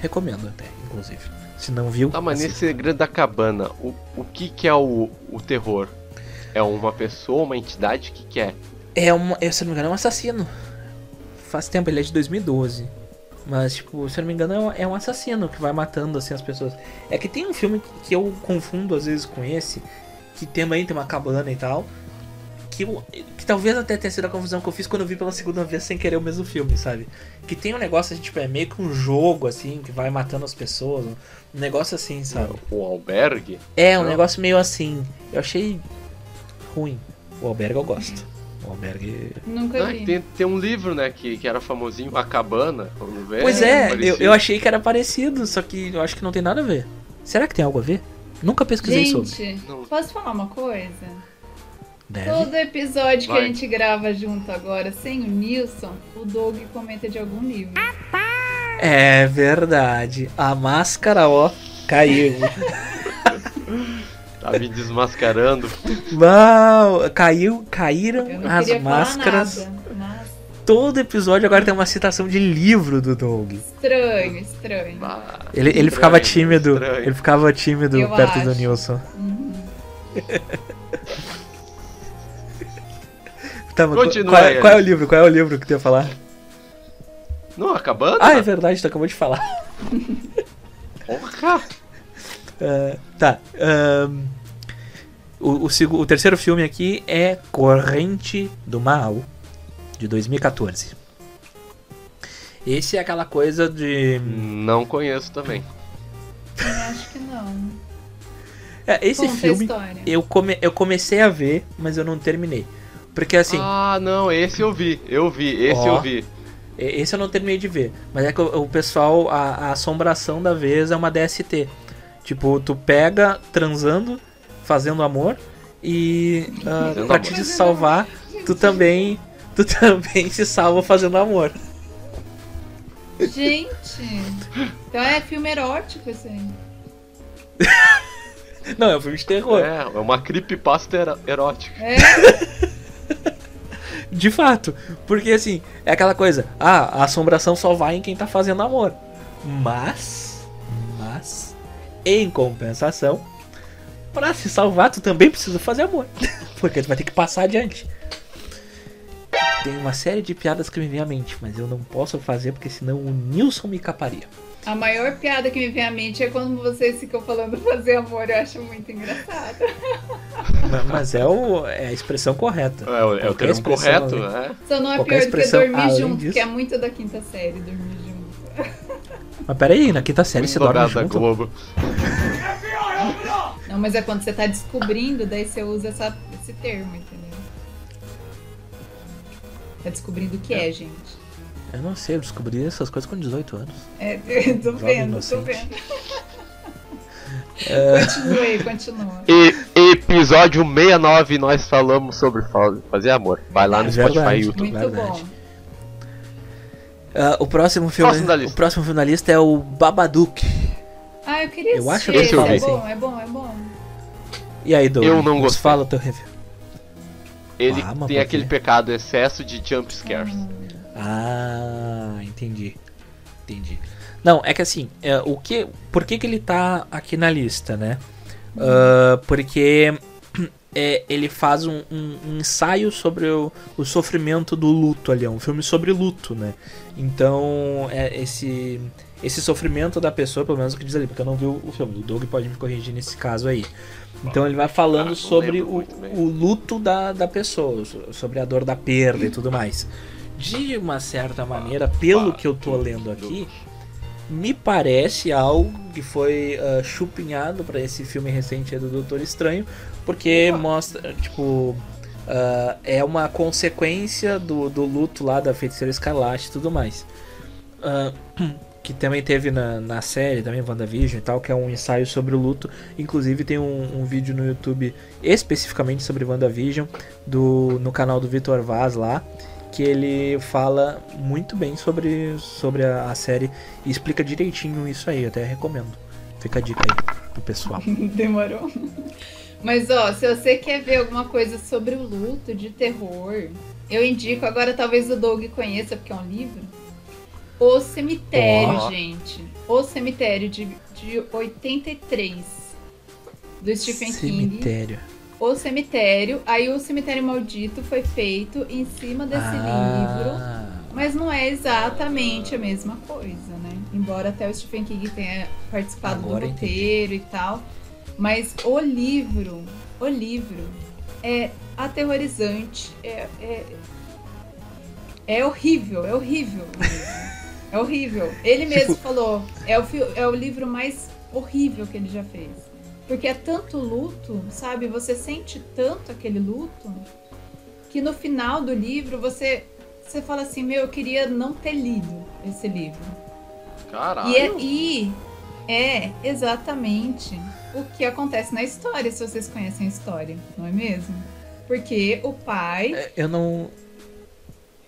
Recomendo até, inclusive. Se não viu, Tá, mas nesse assista. segredo da cabana, o, o que que é o, o terror? É uma pessoa, uma entidade? O que que é? É um, é, se não me engano, é um assassino. Faz tempo, ele é de 2012. Mas, tipo, se eu não me engano, é um- é um assassino que vai matando, assim, as pessoas. É que tem um filme que- eu confundo, às vezes, com esse, que também tem uma cabana e tal, que, eu- que talvez até tenha sido a confusão que eu fiz quando eu vi pela segunda vez sem querer o mesmo filme, sabe? Que tem um negócio, tipo, é meio que um jogo, assim, que vai matando as pessoas, um negócio assim, sabe? O albergue? É, um Não. negócio meio assim. Eu achei ruim. O Albergue eu gosto. O Albergue Nunca Não, vi. que tem, tem um livro, né, que, que era famosinho, A Cabana. Vamos ver. Pois é, eu, eu achei que era parecido, só que eu acho que não tem nada a ver. Será que tem algo a ver? Nunca pesquisei sobre. Gente, Não. posso falar uma coisa? Deve. Todo episódio que Vai. a gente grava junto agora, sem o Nilson, o Doug comenta de algum livro. É verdade. A máscara, ó, caiu. <laughs> Tá me desmascarando. Uau, caiu, caíram as máscaras. nada, mas Todo episódio agora tem uma citação de livro do Doug. estranho, estranho. Bah, Ele, ele estranho, ficava tímido. estranho. Ele ficava tímido Eu perto do acho. Nilson. Uhum. <laughs> Tá, Continua qual, é- qual é o livro? Qual é o livro que tu ia falar? Não, A Cabana? Ah, é verdade, tu acabou de falar. Porra! Ah, tá. ahn, o, o, segu- o terceiro filme aqui é Corrente do Mal, de 2014. Esse é aquela coisa de. Não conheço também. Eu acho que não. É, esse Conta filme eu, come, eu comecei a ver, mas eu não terminei. Porque assim, Ah, não, esse eu vi. Eu vi, esse Ó. eu vi. esse eu não terminei de ver. Mas é que o, o pessoal, a, a assombração da vez é uma DST. Tipo, tu pega transando, fazendo amor, e Fazendo pra amor. te salvar, tu também. Tu também se salva fazendo amor. Gente, então é filme erótico esse aí. <laughs> Não, é um filme de terror. É, é uma creepypasta erótica. É, <laughs> De fato. Porque assim, é aquela coisa, ah, a assombração só vai em quem tá fazendo amor. Mas. Em compensação, pra se salvar, tu também precisa fazer amor. <laughs> Porque tu vai ter que passar adiante. Tem uma série de piadas que me vem à mente, mas eu não posso fazer porque senão o Nilson me caparia. a maior piada que me vem à mente é quando vocês ficam falando <laughs> fazer amor, eu acho muito engraçado. Ma- Mas é, o, é a expressão correta. É, o- é o termo correto, né? né? Só não é Qualquer pior do que dormir junto, disso. que é muito da quinta série, dormir junto. Mas peraí, na quinta série você dorme junto? Globo. Não, mas é quando você tá descobrindo, daí você usa essa, esse termo, entendeu? Tá descobrindo o que é, gente. Eu não sei, eu descobri essas coisas com 18 anos. É, <laughs> eu tô Jovem vendo, tô inocente. vendo. <laughs> É. Continue, continua. E episódio 69 nós falamos sobre fa- fazer amor. Vai lá no É Spotify e YouTube. Muito verdade. bom. Ah, o próximo filme, Próximo da lista. o próximo filme da lista é o Babadook. Ah, eu queria Eu acho que eu é vi. bom, é bom, é bom. E aí, Doug? Eu não gostei. Fala o teu review. Ele Ah, tem aquele pecado, excesso de jump scares. Ah, entendi. Entendi. Não, é que assim, é, o que, por que, que ele tá aqui na lista, né? Ah, porque é, ele faz um, um- um ensaio sobre o, o sofrimento do luto ali, é um filme sobre luto, né? Então, é, esse, esse sofrimento da pessoa, pelo menos o que diz ali, porque eu não vi o, o filme, o Doug pode me corrigir nesse caso aí. Então ele vai Ah, falando não sobre o, o luto da, da pessoa, so- sobre a dor da perda e tudo mais. De uma certa maneira, pelo que eu tô lendo aqui, me parece algo que foi ah, chupinhado para esse filme recente do Doutor Estranho, porque mostra, tipo, ah, é uma consequência do, do luto lá da feiticeira escarlate e tudo mais. Ah, <clears throat> que também teve na, na série, também WandaVision e tal, que é um ensaio sobre o luto. Inclusive tem um, um vídeo no YouTube especificamente sobre WandaVision, do, no canal do Vitor Vaz lá, que ele fala muito bem sobre, sobre a, a série e explica direitinho isso aí, até recomendo. Fica a dica aí pro pessoal. <laughs> Demorou. Mas ó, se você quer ver alguma coisa sobre o luto, de terror, eu indico, agora talvez o Doug conheça, porque é um livro. O Cemitério, gente. O Cemitério de, de 83. Do Stephen King. Cemitério. O Cemitério. Aí o Cemitério Maldito foi feito em cima desse livro. Ah, Mas não é exatamente a mesma coisa, né? Embora até o Stephen King tenha participado Agora do entendi. roteiro e tal. Mas o livro, o livro é aterrorizante. É, é, é horrível, é horrível. É horrível. Ele mesmo falou, é o, é o livro mais horrível que ele já fez. Porque é tanto luto, sabe? Você sente tanto aquele luto que no final do livro você você fala assim, meu, eu queria não ter lido esse livro. Caralho. E é, e é exatamente o que acontece na história, se vocês conhecem a história, não é mesmo? Porque o pai. É, eu não.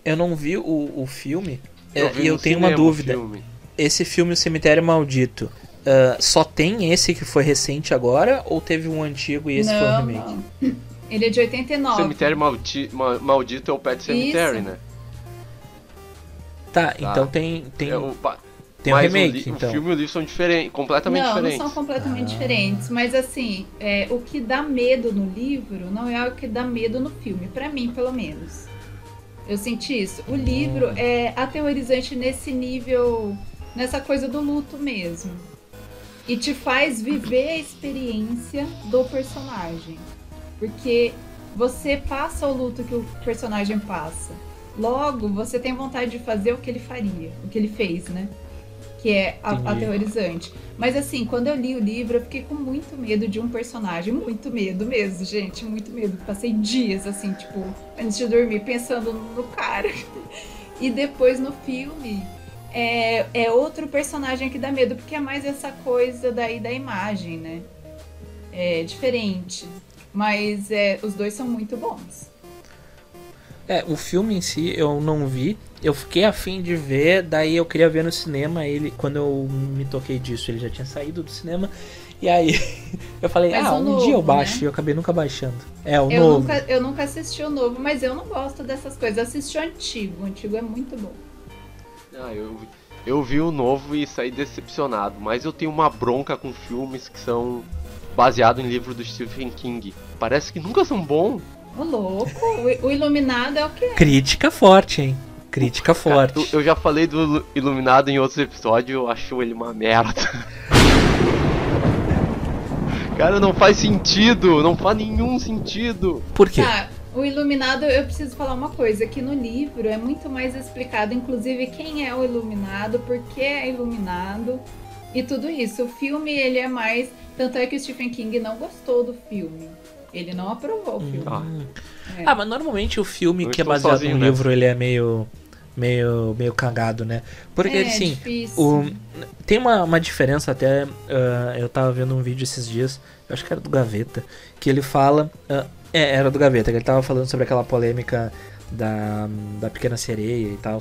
Eu não vi o, o filme. Eu é, vi e eu tenho uma dúvida. filme. Esse filme, O Cemitério Maldito, ah, só tem esse que foi recente agora? Ou teve um antigo e esse foi o não, remake? não. Ele é de 89. Cemitério maldi ma- Maldito é o Pet Cemetery, Isso. né? Tá, então tem, tem, É o tem um mas o remake, o, então. filme e o livro são diferentes, completamente não, diferentes. não são completamente Ah. diferentes. Mas assim, é, o que dá medo no livro não é o que dá medo no filme. Pra mim, pelo menos. Eu senti isso. O livro Hum. é aterrorizante nesse nível, nessa coisa do luto mesmo. E te faz viver a experiência do personagem. Porque você passa o luto que o personagem passa. Logo, você tem vontade de fazer o que ele faria, o que ele fez, né? Que é a- aterrorizante. Mas assim, quando eu li o livro, eu fiquei com muito medo de um personagem. Muito medo mesmo, gente. Muito medo. Passei dias, assim, tipo, antes de dormir, pensando no cara. <laughs> E depois no filme, é, é outro personagem que dá medo, porque é mais essa coisa daí da imagem, né? É diferente. Mas é, os dois são muito bons. É, o filme em si eu não vi. Eu fiquei afim de ver, daí eu queria ver no cinema ele. Quando eu me toquei disso, ele já tinha saído do cinema. E aí <laughs> eu falei, Mas ah, um novo, dia eu baixo né? e eu acabei nunca baixando. É, o Eu novo. nunca, eu nunca assisti o novo, mas eu não gosto dessas coisas. Eu assisti o antigo. O antigo é muito bom. Ah, eu, vi- eu vi o novo e saí decepcionado, mas eu tenho uma bronca com filmes que são baseados em livro do Stephen King. Parece que nunca são bons. Ô, louco. O, o Iluminado é o que é. Crítica forte, hein? Crítica Cara, forte. eu, eu já falei do Ilu- Iluminado em outros episódios, eu acho ele uma merda. <laughs> Cara, não faz sentido, não faz nenhum sentido. Por quê? Tá, o Iluminado, eu preciso falar uma coisa, que no livro é muito mais explicado, inclusive, quem é o Iluminado, por que é iluminado e tudo isso. O filme, ele é mais... Tanto é que o Stephen King não gostou do filme. Ele não aprovou o filme. Ah. É. Ah, mas normalmente o filme Eu que é baseado sozinho no nessa. livro, ele é meio. Meio. meio cagado, né? Porque é assim. difícil. O, tem uma, uma diferença até. ah, eu tava vendo um vídeo esses dias, eu acho que era do Gaveta, que ele fala. ah, é, era do Gaveta, que ele tava falando sobre aquela polêmica da, da Pequena Sereia e tal.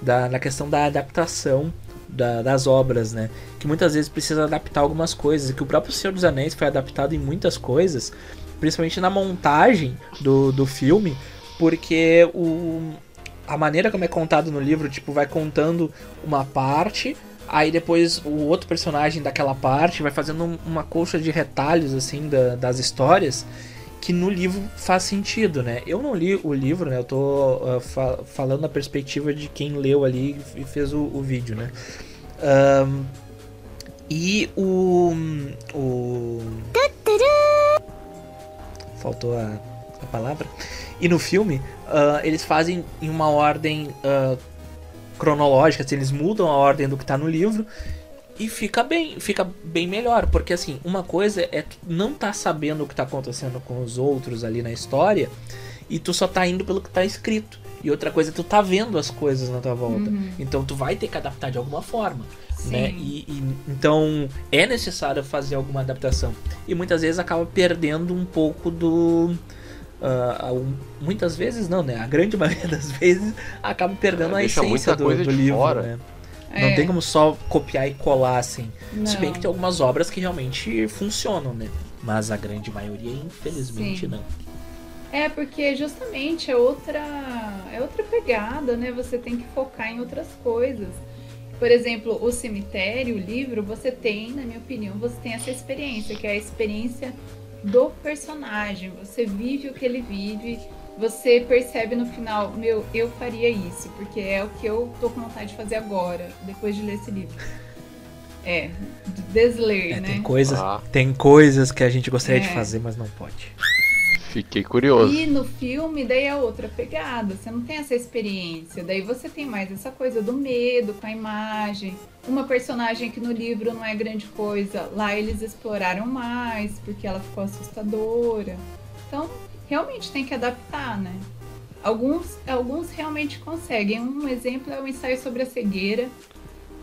Da, na questão da adaptação da- das obras, né? Que muitas vezes precisa adaptar algumas coisas. E que o próprio Senhor dos Anéis foi adaptado em muitas coisas, principalmente na montagem do, do filme, porque o, a maneira como é contado no livro, tipo, vai contando uma parte, aí depois o outro personagem daquela parte vai fazendo um- uma colcha de retalhos, assim, da- das histórias, que no livro faz sentido, né? Eu não li o livro, né? Eu tô ah, fa- falando na perspectiva de quem leu ali e fez o, o vídeo, né? Ahn, e o. O. Faltou a, a palavra. E no filme, ah, eles fazem em uma ordem ah, cronológica, assim, eles mudam a ordem do que tá no livro e fica bem, fica bem melhor, porque assim, uma coisa é tu não tá sabendo o que tá acontecendo com os outros ali na história e tu só tá indo pelo que tá escrito. E outra coisa é tu tá vendo as coisas na tua volta. Então tu vai ter que adaptar de alguma forma, Sim. né? E, e- então é necessário fazer alguma adaptação. E muitas vezes acaba perdendo um pouco do um- muitas vezes não, né? A grande <laughs> maioria das vezes acaba perdendo É, a essência do, coisa do de livro, fora. né? Não É. tem como só copiar e colar assim. Se Não. bem que tem algumas obras que realmente funcionam, né? Mas a grande maioria, infelizmente, Sim. não. É, porque justamente é outra, é outra pegada, né? Você tem que focar em outras coisas. Por exemplo, o cemitério, o livro, você tem, na minha opinião, você tem essa experiência, que é a experiência do personagem. Você vive o que ele vive, você percebe no final, meu, eu faria isso, porque é o que eu tô com vontade de fazer agora, depois de ler esse livro. É, de desler, É, né? tem, coisas, Ah. tem coisas que a gente gostaria de É. fazer, mas não pode. Fiquei curioso. E no filme, daí é outra pegada. Você não tem essa experiência. Daí você tem mais essa coisa do medo com a imagem. Uma personagem que no livro não é grande coisa, lá eles exploraram mais, porque ela ficou assustadora. Então, realmente tem que adaptar, né? Alguns, alguns realmente conseguem. Um exemplo é o ensaio sobre a cegueira,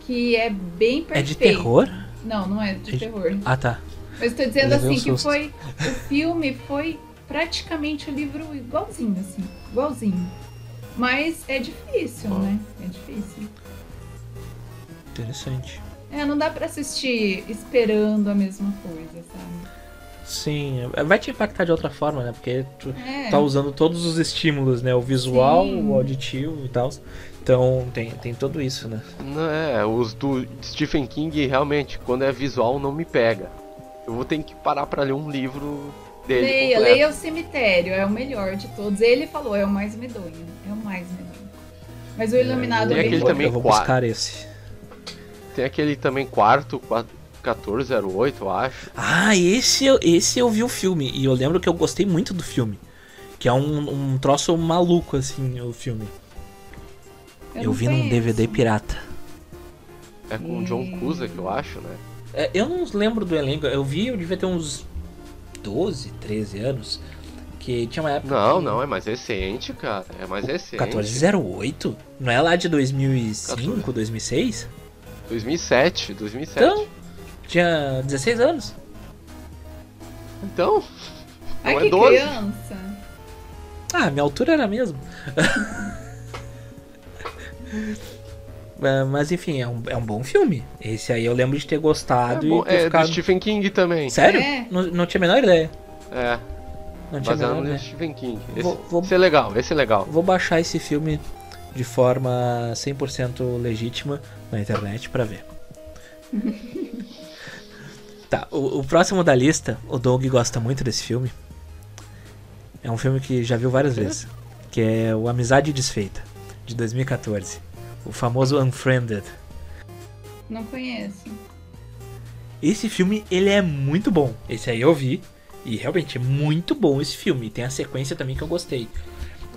que é bem perfeito. É de terror? Não, não é de Gente, terror. Ah, tá. Mas estou dizendo Levei um assim que foi o filme foi praticamente o livro igualzinho assim, igualzinho. Mas é difícil, Ó. né? É difícil. Interessante. É, não dá pra assistir esperando a mesma coisa, sabe? Sim, vai te impactar de outra forma, né? Porque tu É. tá usando todos os estímulos, né? O visual, Sim. o auditivo e tal. Então tem, tem tudo isso, né? Não é, os do Stephen King realmente, quando é visual, não me pega. Eu vou ter que parar pra ler um livro dele. Leia, completo. leia o cemitério, é o melhor de todos. Ele falou, é o mais medonho, é o mais medonho. Mas o Iluminado tem é, bem aquele também eu vou buscar esse. Tem aquele também quarto, quat- 1408, eu acho. Ah, esse, eu- esse eu vi o filme. E eu lembro que eu gostei muito do filme. Que é um, um troço maluco, assim, o filme. Eu, não vi num. DVD pirata. É com o John Cusack, eu acho, né? É, eu não lembro do elenco. Eu vi, eu devia ter uns 12, 13 anos. Que tinha uma época. Não, que- não, é mais recente, cara. É mais recente. 1408? Não é lá de 2005, 14. 2006? 2007, 2007. Então, tinha 16 anos. Então, Ai, não é que 12. criança. Ah, minha altura era a mesma. É, <laughs> Mas enfim, é um, é um bom filme. Esse aí eu lembro de ter é, gostado bom, e ter é ficado... do Stephen King também. Sério? É. Não, não tinha a menor ideia. É, Não tinha a baseado menor no ideia. Stephen King. Esse, Vou- vou- esse é legal, esse é legal. Vou baixar esse filme de forma 100% legítima na internet pra ver. <laughs> tá, o, o próximo da lista, o Doug gosta muito desse filme. É um filme que já viu várias vezes. Que é o Amizade Desfeita, de 2014. O famoso Unfriended. Não conheço. Esse filme, ele é muito bom. Esse aí eu vi. E realmente é muito bom esse filme. Tem a sequência também que eu gostei.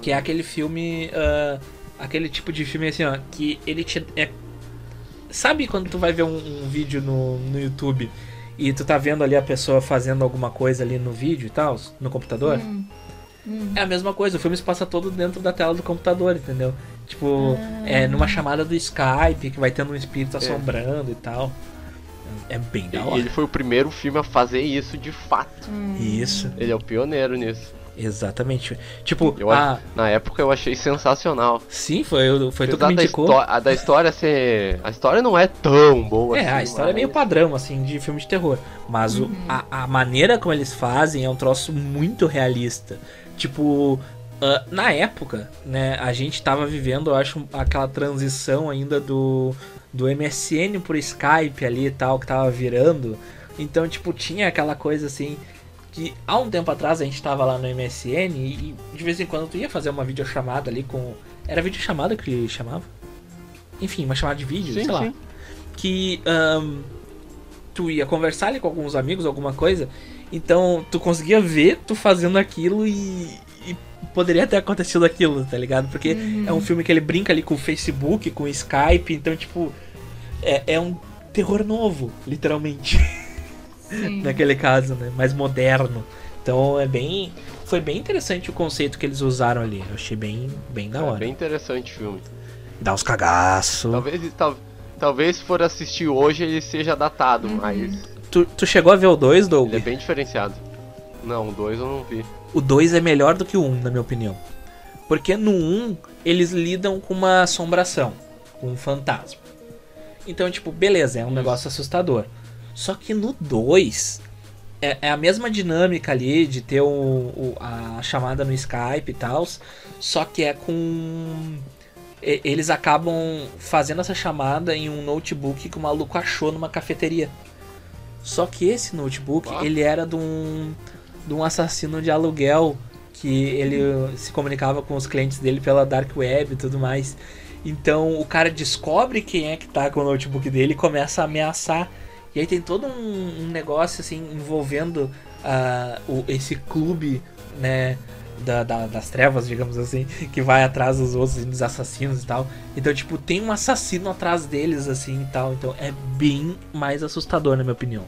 Que é aquele filme. ah, aquele tipo de filme assim, ó. Que ele te. É... Sabe quando tu vai ver um, um vídeo no, no YouTube e tu tá vendo ali a pessoa fazendo alguma coisa ali no vídeo e tal, no computador? Hum, hum. É a mesma coisa, o filme se passa todo dentro da tela do computador, entendeu? Tipo, é numa chamada do Skype que vai tendo um espírito assombrando e tal. É bem da E hora. ele foi o primeiro filme a fazer isso de fato. Isso. Ele é o pioneiro nisso. Exatamente. Tipo, Eu, a... Na época eu achei sensacional. sim, foi, foi tu que me indicou. a da história ser. A história não é tão boa É, assim. a história é meio mas- padrão, assim, de filme de terror. Mas o- a, a maneira como eles fazem é um troço muito realista. Tipo, ah, na época, né, a gente tava vivendo, eu acho, aquela transição ainda do, do MSN por Skype ali e tal, que tava virando. Então, tipo, tinha aquela coisa assim. Que há um tempo atrás a gente tava lá no MSN e, e de vez em quando tu ia fazer uma videochamada ali com. Era videochamada que chamava? Enfim, uma chamada de vídeo, Sim, sei lá sim. que ahn, tu ia conversar ali com alguns amigos, alguma coisa, então tu conseguia ver tu fazendo aquilo e poderia ter acontecido aquilo, tá ligado? Porque é um filme que ele brinca ali com o Facebook, com o Skype, então, tipo, é, é um terror novo, literalmente, Sim. <laughs> naquele caso, né? Mais moderno. Então é bem. Foi bem interessante o conceito que eles usaram ali. Eu achei bem, bem da É hora. bem interessante o filme. Dá uns cagaços. Talvez, tal, talvez se for assistir hoje ele seja datado, mas Tu, tu chegou a ver o 2, Doug? ele é bem diferenciado. Não, o 2 eu não vi. O 2 é melhor do que o 1, um, na minha opinião. Porque no 1 um, eles lidam com uma assombração, com um fantasma. Então, tipo, beleza, é um negócio assustador. Só que no 2 é, é a mesma dinâmica ali de ter o, o- a chamada no Skype e tal. Só que é com. Eles acabam fazendo essa chamada em um notebook que o maluco achou numa cafeteria. Só que esse notebook, ele era de um, de um assassino de aluguel que ele se comunicava com os clientes dele pela dark web e tudo mais. Então o cara descobre quem é que tá com o notebook dele e começa a ameaçar. E aí tem todo um, um negócio assim envolvendo ah, o- esse clube, né? da- da- das trevas, digamos assim, <laughs> que vai atrás dos outros, dos assassinos e tal. Então, tipo, tem um assassino atrás deles, assim e tal. Então é bem mais assustador, na minha opinião.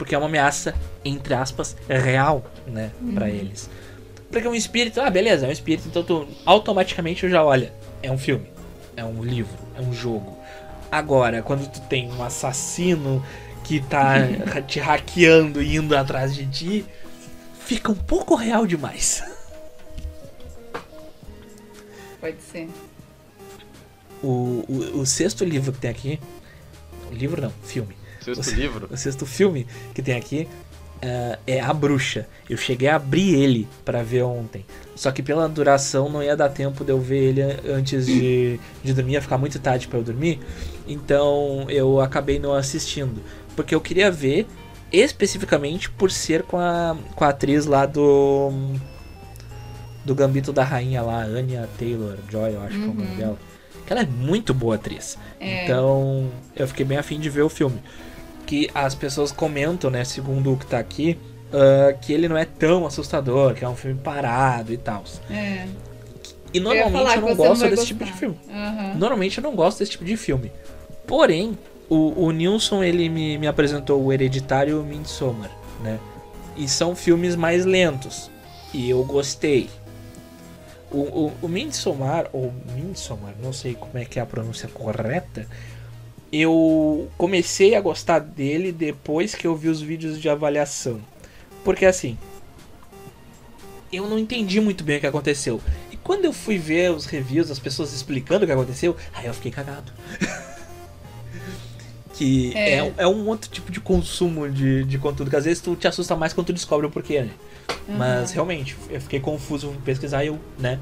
Porque é uma ameaça, entre aspas, real, né, pra eles. Porque um espírito, ah, beleza, é um espírito, então tu automaticamente já olha, é um filme, é um livro, é um jogo. Agora, quando tu tem um assassino que tá <laughs> te hackeando e indo atrás de ti, fica um pouco real demais. Pode ser. O, o, o sexto livro que tem aqui. Livro não, filme. Sexto Você- livro? O sexto filme que tem aqui ah, é A Bruxa. Eu cheguei a abrir ele pra ver ontem. Só que pela duração não ia dar tempo de eu ver ele antes de, de dormir, ia ficar muito tarde pra eu dormir. Então eu acabei não assistindo. Porque eu queria ver especificamente por ser com a, com a atriz lá do. Do Gambito da Rainha lá, Anya Taylor Joy, eu acho que é o nome dela. Que ela é muito boa atriz. É. Então eu fiquei bem afim de ver o filme. Que as pessoas comentam, né, segundo o que tá aqui, ah, que ele não é tão assustador, que é um filme parado e tal. É. E Eu normalmente eu que não não gosto vai desse tipo de gostar. filme. Aham. Normalmente eu não gosto desse tipo de filme. Porém, o, o Nilson ele me, me apresentou o Hereditário e o Midsommar, né? E são filmes mais lentos. E eu gostei. O, o, o Midsommar, ou Midsommar, não sei como é que é a pronúncia correta. Eu comecei a gostar dele depois que eu vi os vídeos de avaliação. Porque assim, eu não entendi muito bem o que aconteceu. E quando eu fui ver os reviews, as pessoas explicando o que aconteceu, aí eu fiquei cagado. <laughs> que é. É. é um outro tipo de consumo de, de conteúdo, que às vezes tu te assusta mais quando tu descobre o porquê, né? Mas realmente, eu fiquei confuso fui pesquisar eu, né?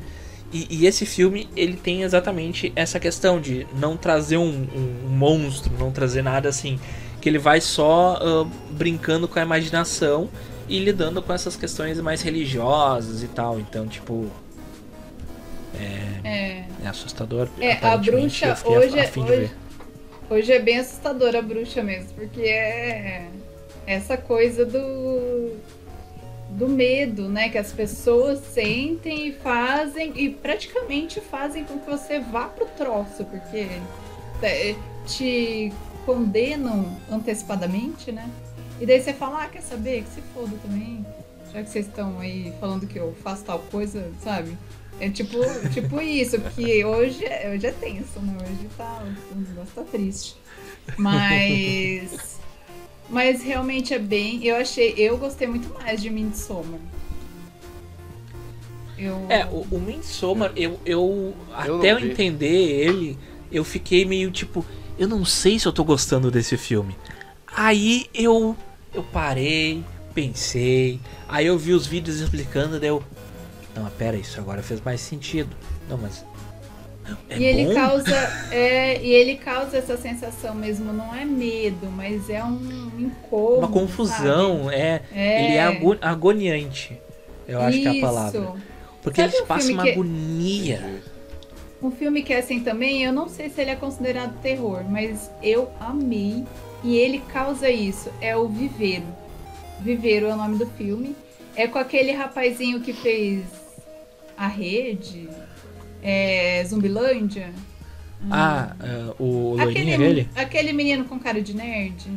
E, e esse filme, ele tem exatamente essa questão de não trazer um, um- um monstro, não trazer nada assim. Que ele vai só ah, brincando com a imaginação e lidando com essas questões mais religiosas e tal. Então, tipo, É. é assustador. É, a bruxa hoje, é- hoje, hoje é bem assustadora a bruxa mesmo, porque é essa coisa do do medo, né, que as pessoas sentem e fazem e praticamente fazem com que você vá pro troço, porque é, te condenam antecipadamente, né? E daí você fala, ah, quer saber? Que se foda também. Já que vocês estão aí falando que eu faço tal coisa, sabe? É tipo, tipo isso, porque hoje, é- hoje é tenso, né? Hoje tá, o negócio tá triste. Mas. Mas realmente é bem. Eu achei. Eu gostei muito mais de Midsommar. Eu... É, o, o Midsommar, eu, eu, Eu até eu entender ele, eu fiquei meio tipo, eu não sei se eu tô gostando desse filme. Aí eu eu parei, pensei, aí eu vi os vídeos explicando, daí eu não, mas pera, isso agora fez mais sentido. Não, mas é e ele bom? causa, é, e ele causa essa sensação mesmo, não é medo, mas é um incômodo. uma confusão, é, É. ele é ago- agoniante. Eu acho que é a Isso. palavra. Porque Sabe eles um passam filme uma que- agonia. Um filme que é assim também, eu não sei se ele é considerado terror, mas eu amei e ele causa isso. É o Viveiro. Viveiro é o nome do filme. É com aquele rapazinho que fez a rede, é, Zumbilândia. Ah, é, o loirinho Aquele, dele? aquele menino com cara de nerd.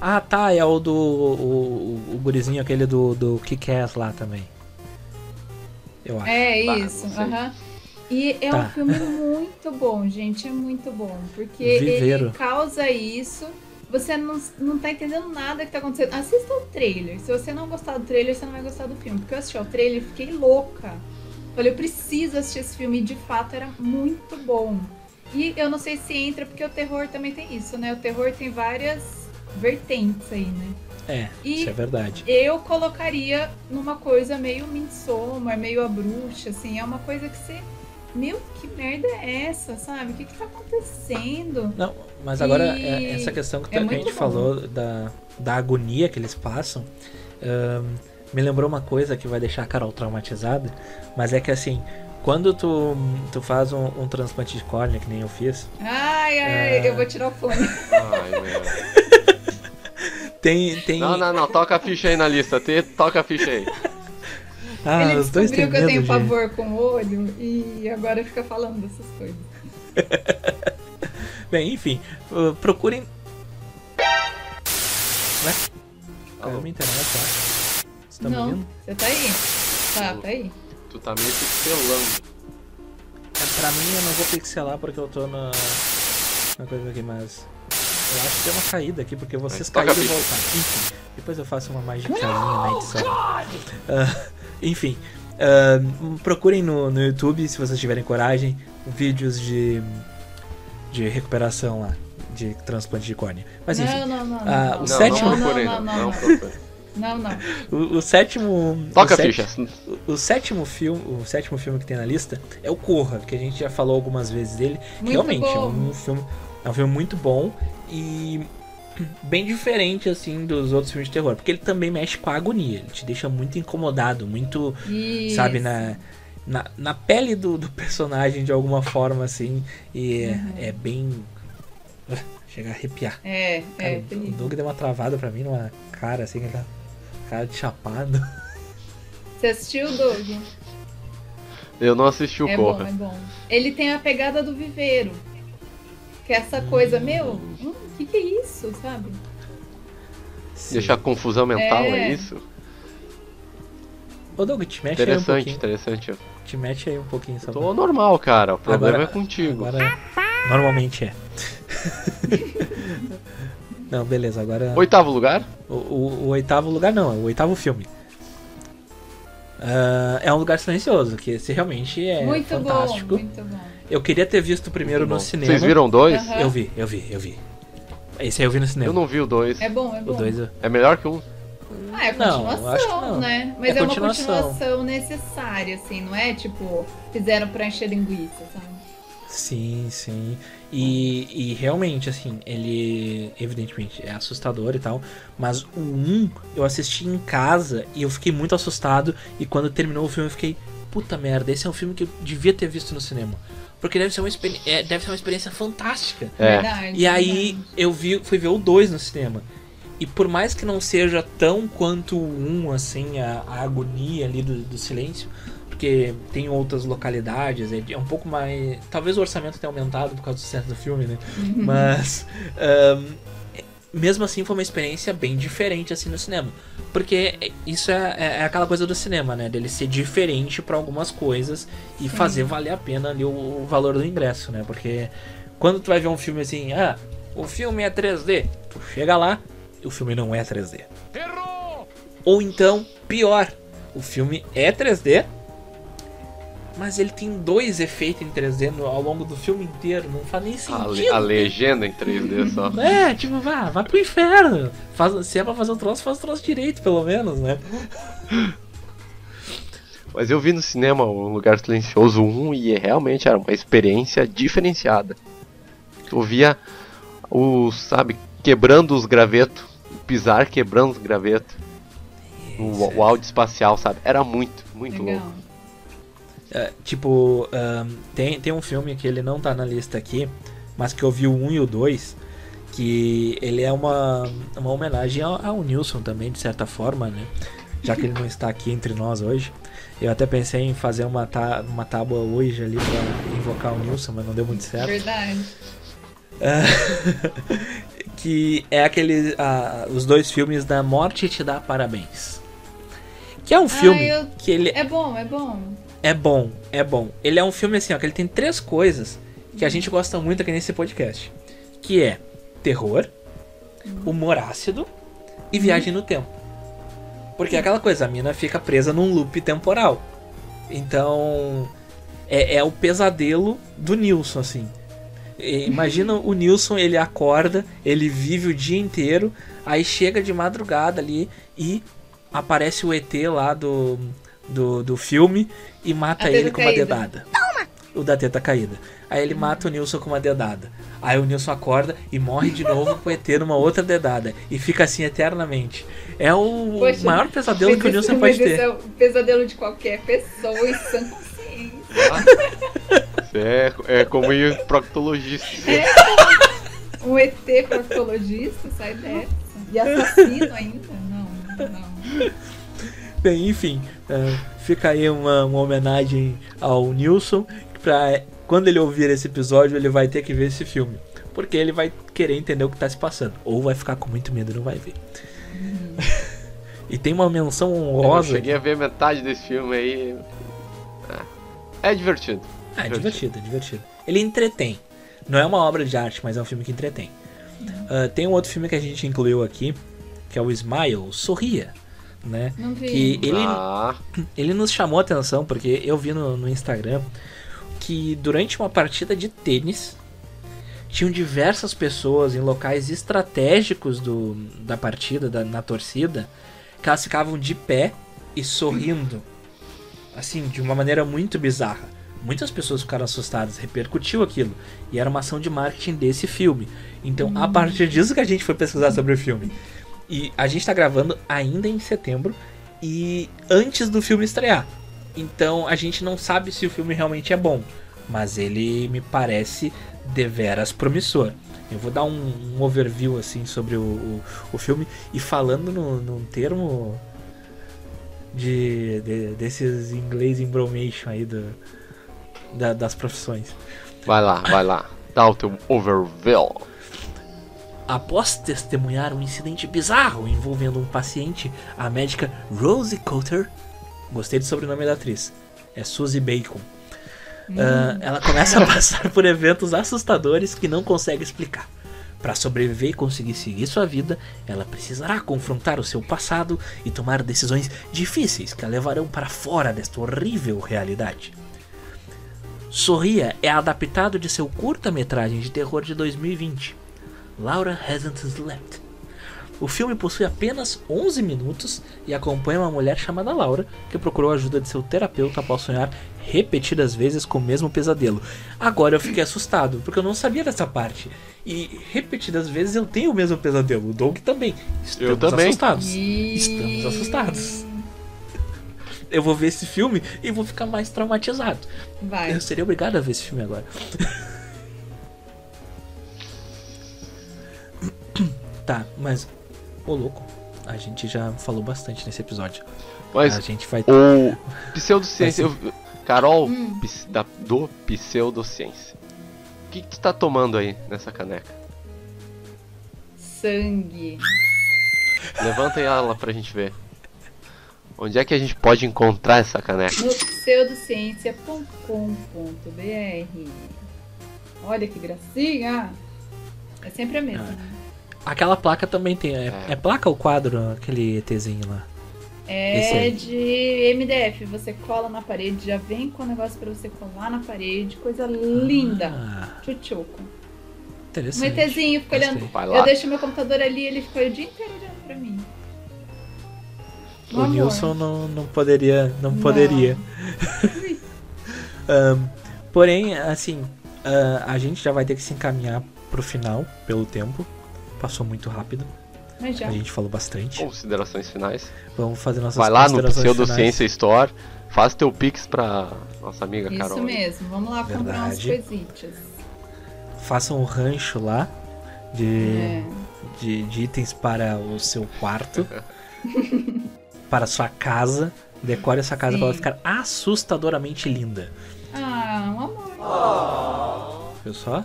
Ah, tá, é o do. O, o, o gurizinho aquele do, do Kick-Ass lá também. Eu acho. É Bah, isso, não sei. aham. E é Tá. um filme muito bom, gente, é muito bom. Porque ele Viveiro. causa isso, você não, não tá entendendo nada que tá acontecendo. Assista o trailer. Se você não gostar do trailer, você não vai gostar do filme. Porque eu assisti o trailer e fiquei louca. Falei, eu preciso assistir esse filme. E de fato era muito bom. E eu não sei se entra, porque o terror também tem isso, né? O terror tem várias vertentes aí, né? É, E- isso é verdade. Eu colocaria numa coisa meio Midsommar, meio a bruxa, assim. É uma coisa que você. Meu, que merda é essa, sabe? O que que tá acontecendo? Não, mas agora E é- essa questão que, é a gente bom. falou da, da agonia que eles passam ahn, me lembrou uma coisa que vai deixar a Carol traumatizada, mas é que assim, quando tu, tu faz um, um transplante de córnea, que nem eu fiz, Ai, ai, É. eu vou tirar o fone. Ai, meu. <laughs> tem. tem Não, não, não, toca a ficha aí na lista. Te- Toca a ficha aí. Ah, Ele os dois têm descobriu que eu tenho de... pavor com o olho e agora fica falando dessas coisas. <laughs> Bem, enfim, uh, procurem. Ué? Caiu Alô? minha internet, tá? Você tá me não, ouvindo? você tá aí? Tá, tá aí. Tu tá meio pixelando. É, pra mim eu não vou pixelar porque eu tô na. na coisa aqui, mas. Eu acho que tem uma caída aqui, porque vocês caíram e voltaram. Enfim, depois eu faço uma magicazinha na edição. Ah, enfim, ah, procurem no, no YouTube, se vocês tiverem coragem, vídeos de. de recuperação lá, de transplante de córnea. Mas enfim, não, não, não, não. ah, o não, sétimo- Não, procurei, não, não, não não. procurei. Não, não. o, o sétimo. Toca o a ficha. O, o sétimo filme, o sétimo filme que tem na lista é o Corra, que a gente já falou algumas vezes dele. que Muito realmente é bom. um filme, é um filme muito bom e bem diferente assim dos outros filmes de terror, porque ele também mexe com a agonia, ele te deixa muito incomodado, muito, Isso. sabe, na, na, na pele do, do personagem de alguma forma assim, e é- Uhum. é, bem <laughs> chega a arrepiar. É, Cara, é, o. Doug deu uma travada pra mim numa cara assim, aquela cara de chapado. Você assistiu, Doug? Eu não assisti o é bom, Corra. é bom. Ele tem a pegada do viveiro. Que é essa coisa, meu, hum, o que, que é isso, sabe? Deixar confusão mental, é, É. isso? Ô Doug, te mexe aí um Interessante, pouquinho. interessante. Te mete aí um pouquinho só Tô normal, cara. O problema Agora- é contigo. Agora, normalmente é. <laughs> não, beleza, agora. Oitavo lugar? O, o- o oitavo lugar não, é o oitavo filme. Ah, é um lugar silencioso, que esse realmente é muito fantástico. bom, muito bom. Eu queria ter visto o primeiro no cinema. Vocês viram dois? Aham. Eu vi, eu vi, eu vi. Esse aí eu vi no cinema. Eu não vi o dois. É bom, é bom. O dois eu... É melhor que um? Ah, é Não, continuação, acho que não. né? Mas É é, uma continuação. continuação necessária, assim, não é tipo, fizeram pra encher linguiça, sabe? Sim, sim. E, e realmente, assim, ele evidentemente é assustador e tal. Mas o 1 eu assisti em casa e eu fiquei muito assustado. E quando terminou o filme eu fiquei, puta merda, esse é um filme que eu devia ter visto no cinema. Porque deve ser uma, experi- é, deve ser uma experiência fantástica. É. Verdade. E aí verdade. eu vi, fui ver o 2 no cinema. E por mais que não seja tão quanto o 1, assim, a, a agonia ali do, do silêncio, porque tem outras localidades, é, é um pouco mais. Talvez o orçamento tenha aumentado por causa do sucesso do filme, né? Mas. ahn, mesmo assim foi uma experiência bem diferente assim no cinema. Porque isso é, é- é aquela coisa do cinema, né? Dele ser diferente pra algumas coisas e fazer valer a pena ali o, o valor do ingresso, né? Porque quando tu vai ver um filme assim, ah, o filme é 3D, tu chega lá, o filme não é 3D. Ou então, pior, o filme é 3D, mas ele tem dois efeitos em 3D no- ao longo do filme inteiro. Não faz nem A, sentido. le- a legenda em 3D só. É, tipo, vá, vai pro inferno. Faz, se é pra fazer o troço, faz o troço direito, pelo menos, né? Mas eu vi no cinema o Lugar Silencioso 1 e realmente era uma experiência diferenciada. Eu via o, sabe, quebrando os gravetos, o pisar quebrando os gravetos. O, o áudio espacial, sabe? Era muito, muito Legal. louco. É, tipo, ahn, tem, tem um filme que ele não tá na lista aqui, mas que eu vi o 1 e o 2, que ele é uma, uma homenagem ao, ao Nilson também, de certa forma, né? Já que ele não está aqui entre nós hoje. Eu até pensei em fazer uma, tá, uma tábua hoje ali pra invocar o Nilson, mas não deu muito certo. Verdade. <laughs> que é aquele ah, os dois filmes da Morte te dá parabéns. Que é um filme eu- que ele É bom, é bom. É bom, é bom. Ele é um filme assim, ó, que ele tem três coisas que a gente gosta muito aqui nesse podcast, que é terror, humor ácido e viagem no tempo. Porque é aquela coisa, a mina fica presa num loop temporal. Então, é, é o pesadelo do Nilson, assim. Imagina <laughs> o Nilson, ele acorda, ele vive o dia inteiro, aí chega de madrugada ali e aparece o ET lá do, do, do filme e mata A ele com uma caída. dedada. O da teta caída. Aí ele mata o Nilson com uma dedada. Aí o Nilson acorda e morre de novo com o ET numa outra dedada. E fica assim eternamente. É o Poxa, maior pesadelo que o Nilson pode ter. É o pesadelo de qualquer pessoa em sã consciência. Isso é, é como ir pro proctologista. Um ET proctologista sai dessa. E assassino ainda? Não, não. Bem, enfim, é, fica aí uma, uma homenagem ao Nilson. Pra quando ele ouvir esse episódio, ele vai ter que ver esse filme. Porque ele vai querer entender o que tá se passando. Ou vai ficar com muito medo e não vai ver. <laughs> e tem uma menção Eu honrosa. cheguei a ver metade desse filme aí. É, é divertido. Ah, é divertido, é divertido. Ele entretém. Não é uma obra de arte, mas é um filme que entretém. Ah, tem um outro filme que a gente incluiu aqui, que é o Smile, Sorria, né? Não vi. Que ele, Ah, ele nos chamou a atenção, porque eu vi no, no Instagram que durante uma partida de tênis tinham diversas pessoas em locais estratégicos do, da partida, da, na torcida, que elas ficavam de pé e sorrindo. Assim, de uma maneira muito bizarra. Muitas pessoas ficaram assustadas, repercutiu aquilo. E era uma ação de marketing desse filme. Então, a partir disso que a gente foi pesquisar sobre o filme. E a gente tá gravando ainda em setembro e antes do filme estrear. Então a gente não sabe se o filme realmente é bom, mas ele me parece deveras promissor. Eu vou dar um, um overview assim sobre o, o, o filme e falando no, num termo de, de- desses inglês embromation aí do, da- das profissões. vai lá, vai lá. Dá o teu overview. Após testemunhar um incidente bizarro envolvendo um paciente, a médica Rosie Coulter, gostei do sobrenome da atriz, é Suzy Bacon. Ah, ela começa a passar por eventos assustadores que não consegue explicar. Para sobreviver e conseguir seguir sua vida, ela precisará confrontar o seu passado e tomar decisões difíceis que a levarão para fora desta horrível realidade. Sorria é adaptado de seu curta-metragem de terror de 2020, Laura Hasn't Slept. O filme possui apenas 11 minutos e acompanha uma mulher chamada Laura que procurou a ajuda de seu terapeuta após sonhar repetidas vezes com o mesmo pesadelo. Agora eu fiquei assustado porque eu não sabia dessa parte. E repetidas vezes eu tenho o mesmo pesadelo. O Doug também. Estamos Eu também. assustados. E- Estamos assustados. Eu vou ver esse filme e vou ficar mais traumatizado. Vai. Eu seria obrigado a ver esse filme agora. <laughs> <coughs> tá, mas. Ô louco, a gente já falou bastante nesse episódio. Mas a gente vai. o pseudociência. Vai eu- Carol, Hum. da, do pseudociência. O que, que tu tá tomando aí nessa caneca? Sangue. Levanta ela pra gente ver. Onde é que a gente pode encontrar essa caneca? No pseudociência.com.br. Olha que gracinha. É sempre a mesma. Aquela placa também tem. É, É. é placa ou quadro? Aquele ETzinho lá. É de MDF. Você cola na parede, já vem com o negócio pra você colar na parede. Coisa linda. Ah, Tchutchuco. Um interessante. ETzinho, fica Gostei. olhando. Eu deixo meu computador ali ele fica o dia inteiro olhando pra mim. O Um amor. Nilson não, não poderia. Não, Não. poderia. <laughs> Ahn, porém, assim, ah, a gente já vai ter que se encaminhar pro final, pelo tempo. Passou muito rápido. Mas já. A gente falou bastante. Considerações finais. Vamos fazer nossas Vai lá no Pseudociência Store, faz teu pix pra nossa amiga Isso Carol. mesmo. Vamos lá comprar umas Verdade. coisitas. Façam um rancho lá de, É. de, de itens para o seu quarto, <laughs> para a sua casa. Decore essa casa Sim. para ela ficar assustadoramente linda. Ah, um amor. Viu só?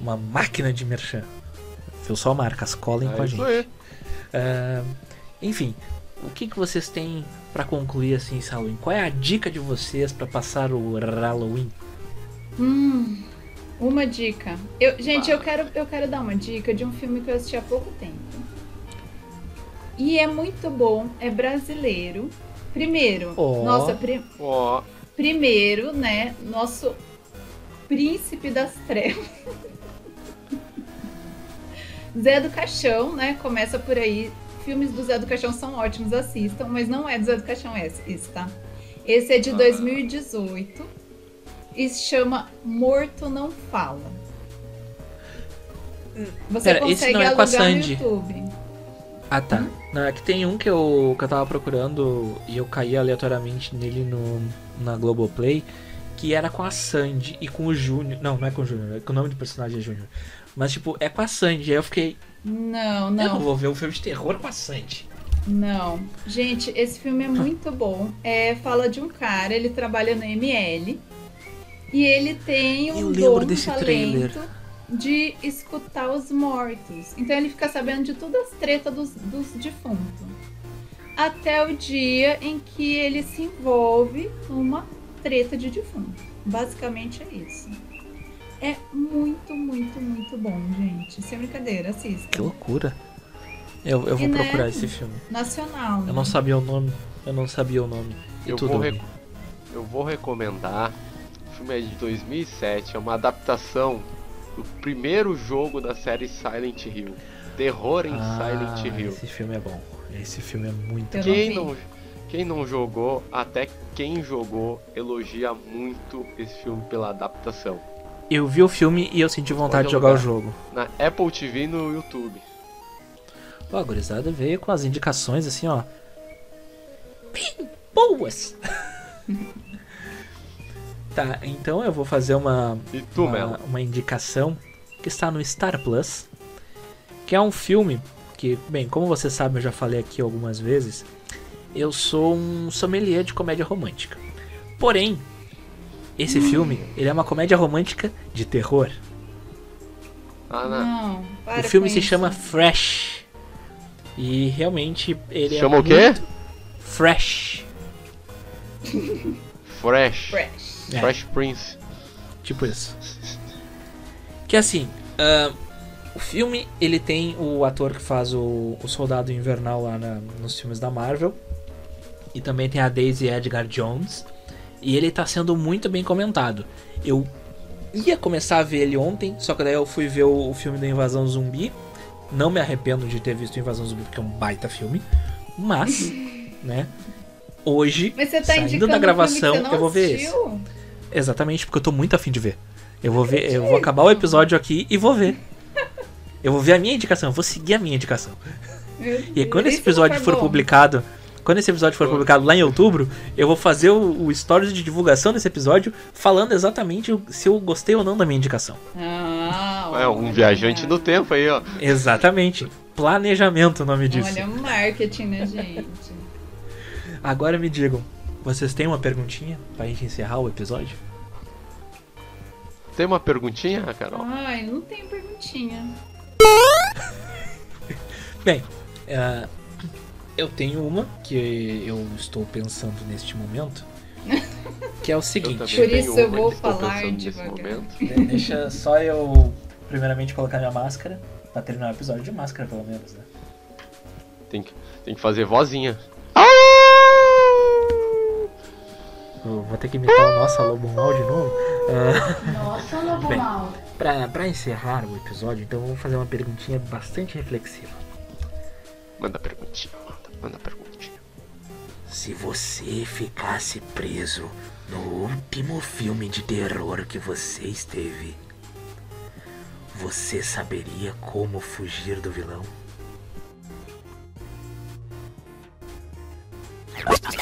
Uma máquina de merchan. Viu só, marcas? Colhem com É a isso gente. aí. Ah, enfim, o que, que vocês têm pra concluir assim esse Halloween? Qual é a dica de vocês pra passar o Halloween? Hum, uma dica. Eu, gente, eu quero, eu quero dar uma dica de um filme que eu assisti há pouco tempo. E é muito bom, é brasileiro. Primeiro, Ó. nossa, pri- Ó, primeiro, né, nosso príncipe das trevas. <laughs> Zé do Caixão, né? Começa por aí. Filmes do Zé do Caixão são ótimos, assistam, mas não é do Zé do Caixão esse, esse tá? Esse é de 2018 e se chama Morto Não Fala. Você Pera, esse consegue não é com a alugar no Sandy. YouTube. Ah tá. Não, é que tem um que eu, que eu tava procurando e eu caí aleatoriamente nele no, na Globoplay, que era com a Sandy e com o Júnior. Não, não é com o Júnior, é que o nome do personagem é Júnior. Mas tipo, é com a Sandy. Aí eu fiquei. Não, Eu não não, vou ver um filme de terror com a Sandy. não. Gente, esse filme é muito bom. É, fala de um cara, ele trabalha no ML e ele tem um Eu dom, desse talento trailer. de escutar os mortos. Então ele fica sabendo de todas as tretas dos, dos defuntos. Até o dia em que ele se envolve numa treta de defunto. Basicamente é isso. É muito, muito, muito bom, gente. Sem brincadeira, Que assista. loucura. Eu, eu vou E, né, procurar esse filme. Nacional. Eu né? não sabia o nome. Eu não sabia o nome. E Eu tudo vou, bem. eu vou recomendar. O filme é de 2007, é uma adaptação do primeiro jogo da série Silent Hill. Terror em Ah, Silent Hill. Esse filme é bom. Esse filme é muito Eu bom. Quem não, quem não jogou, até quem jogou, elogia muito esse filme pela adaptação. Eu vi o filme e eu senti vontade de jogar o jogo. Na Apple TV e no YouTube. Ó, a gurizada veio com as indicações assim, ó. Bem boas! <laughs> tá, então eu vou fazer uma, E tu, uma, uma indicação que está no Star Plus, que é um filme que, bem, como você sabe, eu já falei aqui algumas vezes, eu sou um sommelier de comédia romântica. Porém, esse filme, ele é uma comédia romântica de terror. Ah, não. Não, para o filme se isso. chama Fresh. E realmente ele Chama é o quê? Fresh. Fresh. Fresh. É. Fresh Prince. Tipo isso. Que assim, ah, o filme ele tem o ator que faz o, o Soldado Invernal lá na- nos filmes da Marvel. E também tem a Daisy Edgar Jones. E ele tá sendo muito bem comentado. Eu ia começar a ver ele ontem, só que daí eu fui ver o, o filme da Invasão Zumbi. Não me arrependo de ter visto Invasão Zumbi, porque é um baita filme. Mas, <laughs> né? Hoje, Mas tá saindo da gravação, eu vou ver esse. Exatamente, porque eu tô muito afim de ver. Eu vou ver, eu vou acabar o episódio aqui e vou ver. Eu vou ver a minha indicação, eu vou seguir a minha indicação. E quando esse episódio for publicado, quando esse episódio for publicado lá em outubro, eu vou fazer o, o stories de divulgação desse episódio falando exatamente se eu gostei ou não da minha indicação. Ah, É um viajante no tempo aí, ó. Exatamente. Planejamento o nome disso. Olha o marketing, né, gente? Agora me digam, vocês têm uma perguntinha pra gente encerrar o episódio? Tem uma perguntinha, Carol? Ai, não tenho perguntinha. Bem, eh, eu tenho uma que eu estou pensando neste momento, <laughs> que é o seguinte. Por isso eu vou falar devagar. Deixa só eu primeiramente colocar minha máscara pra terminar o episódio de máscara, pelo menos, né? Tem que, tem que fazer vozinha. Ah! Eu vou ter que imitar o nosso Lobo Mal de novo. Ah, Nossa, lobo Bem. mal. pra, pra encerrar o episódio, então vamos fazer uma perguntinha bastante reflexiva. Manda perguntinha, manda, manda perguntinha. Se você ficasse preso no último filme de terror que você esteve, você saberia como fugir do vilão? <laughs>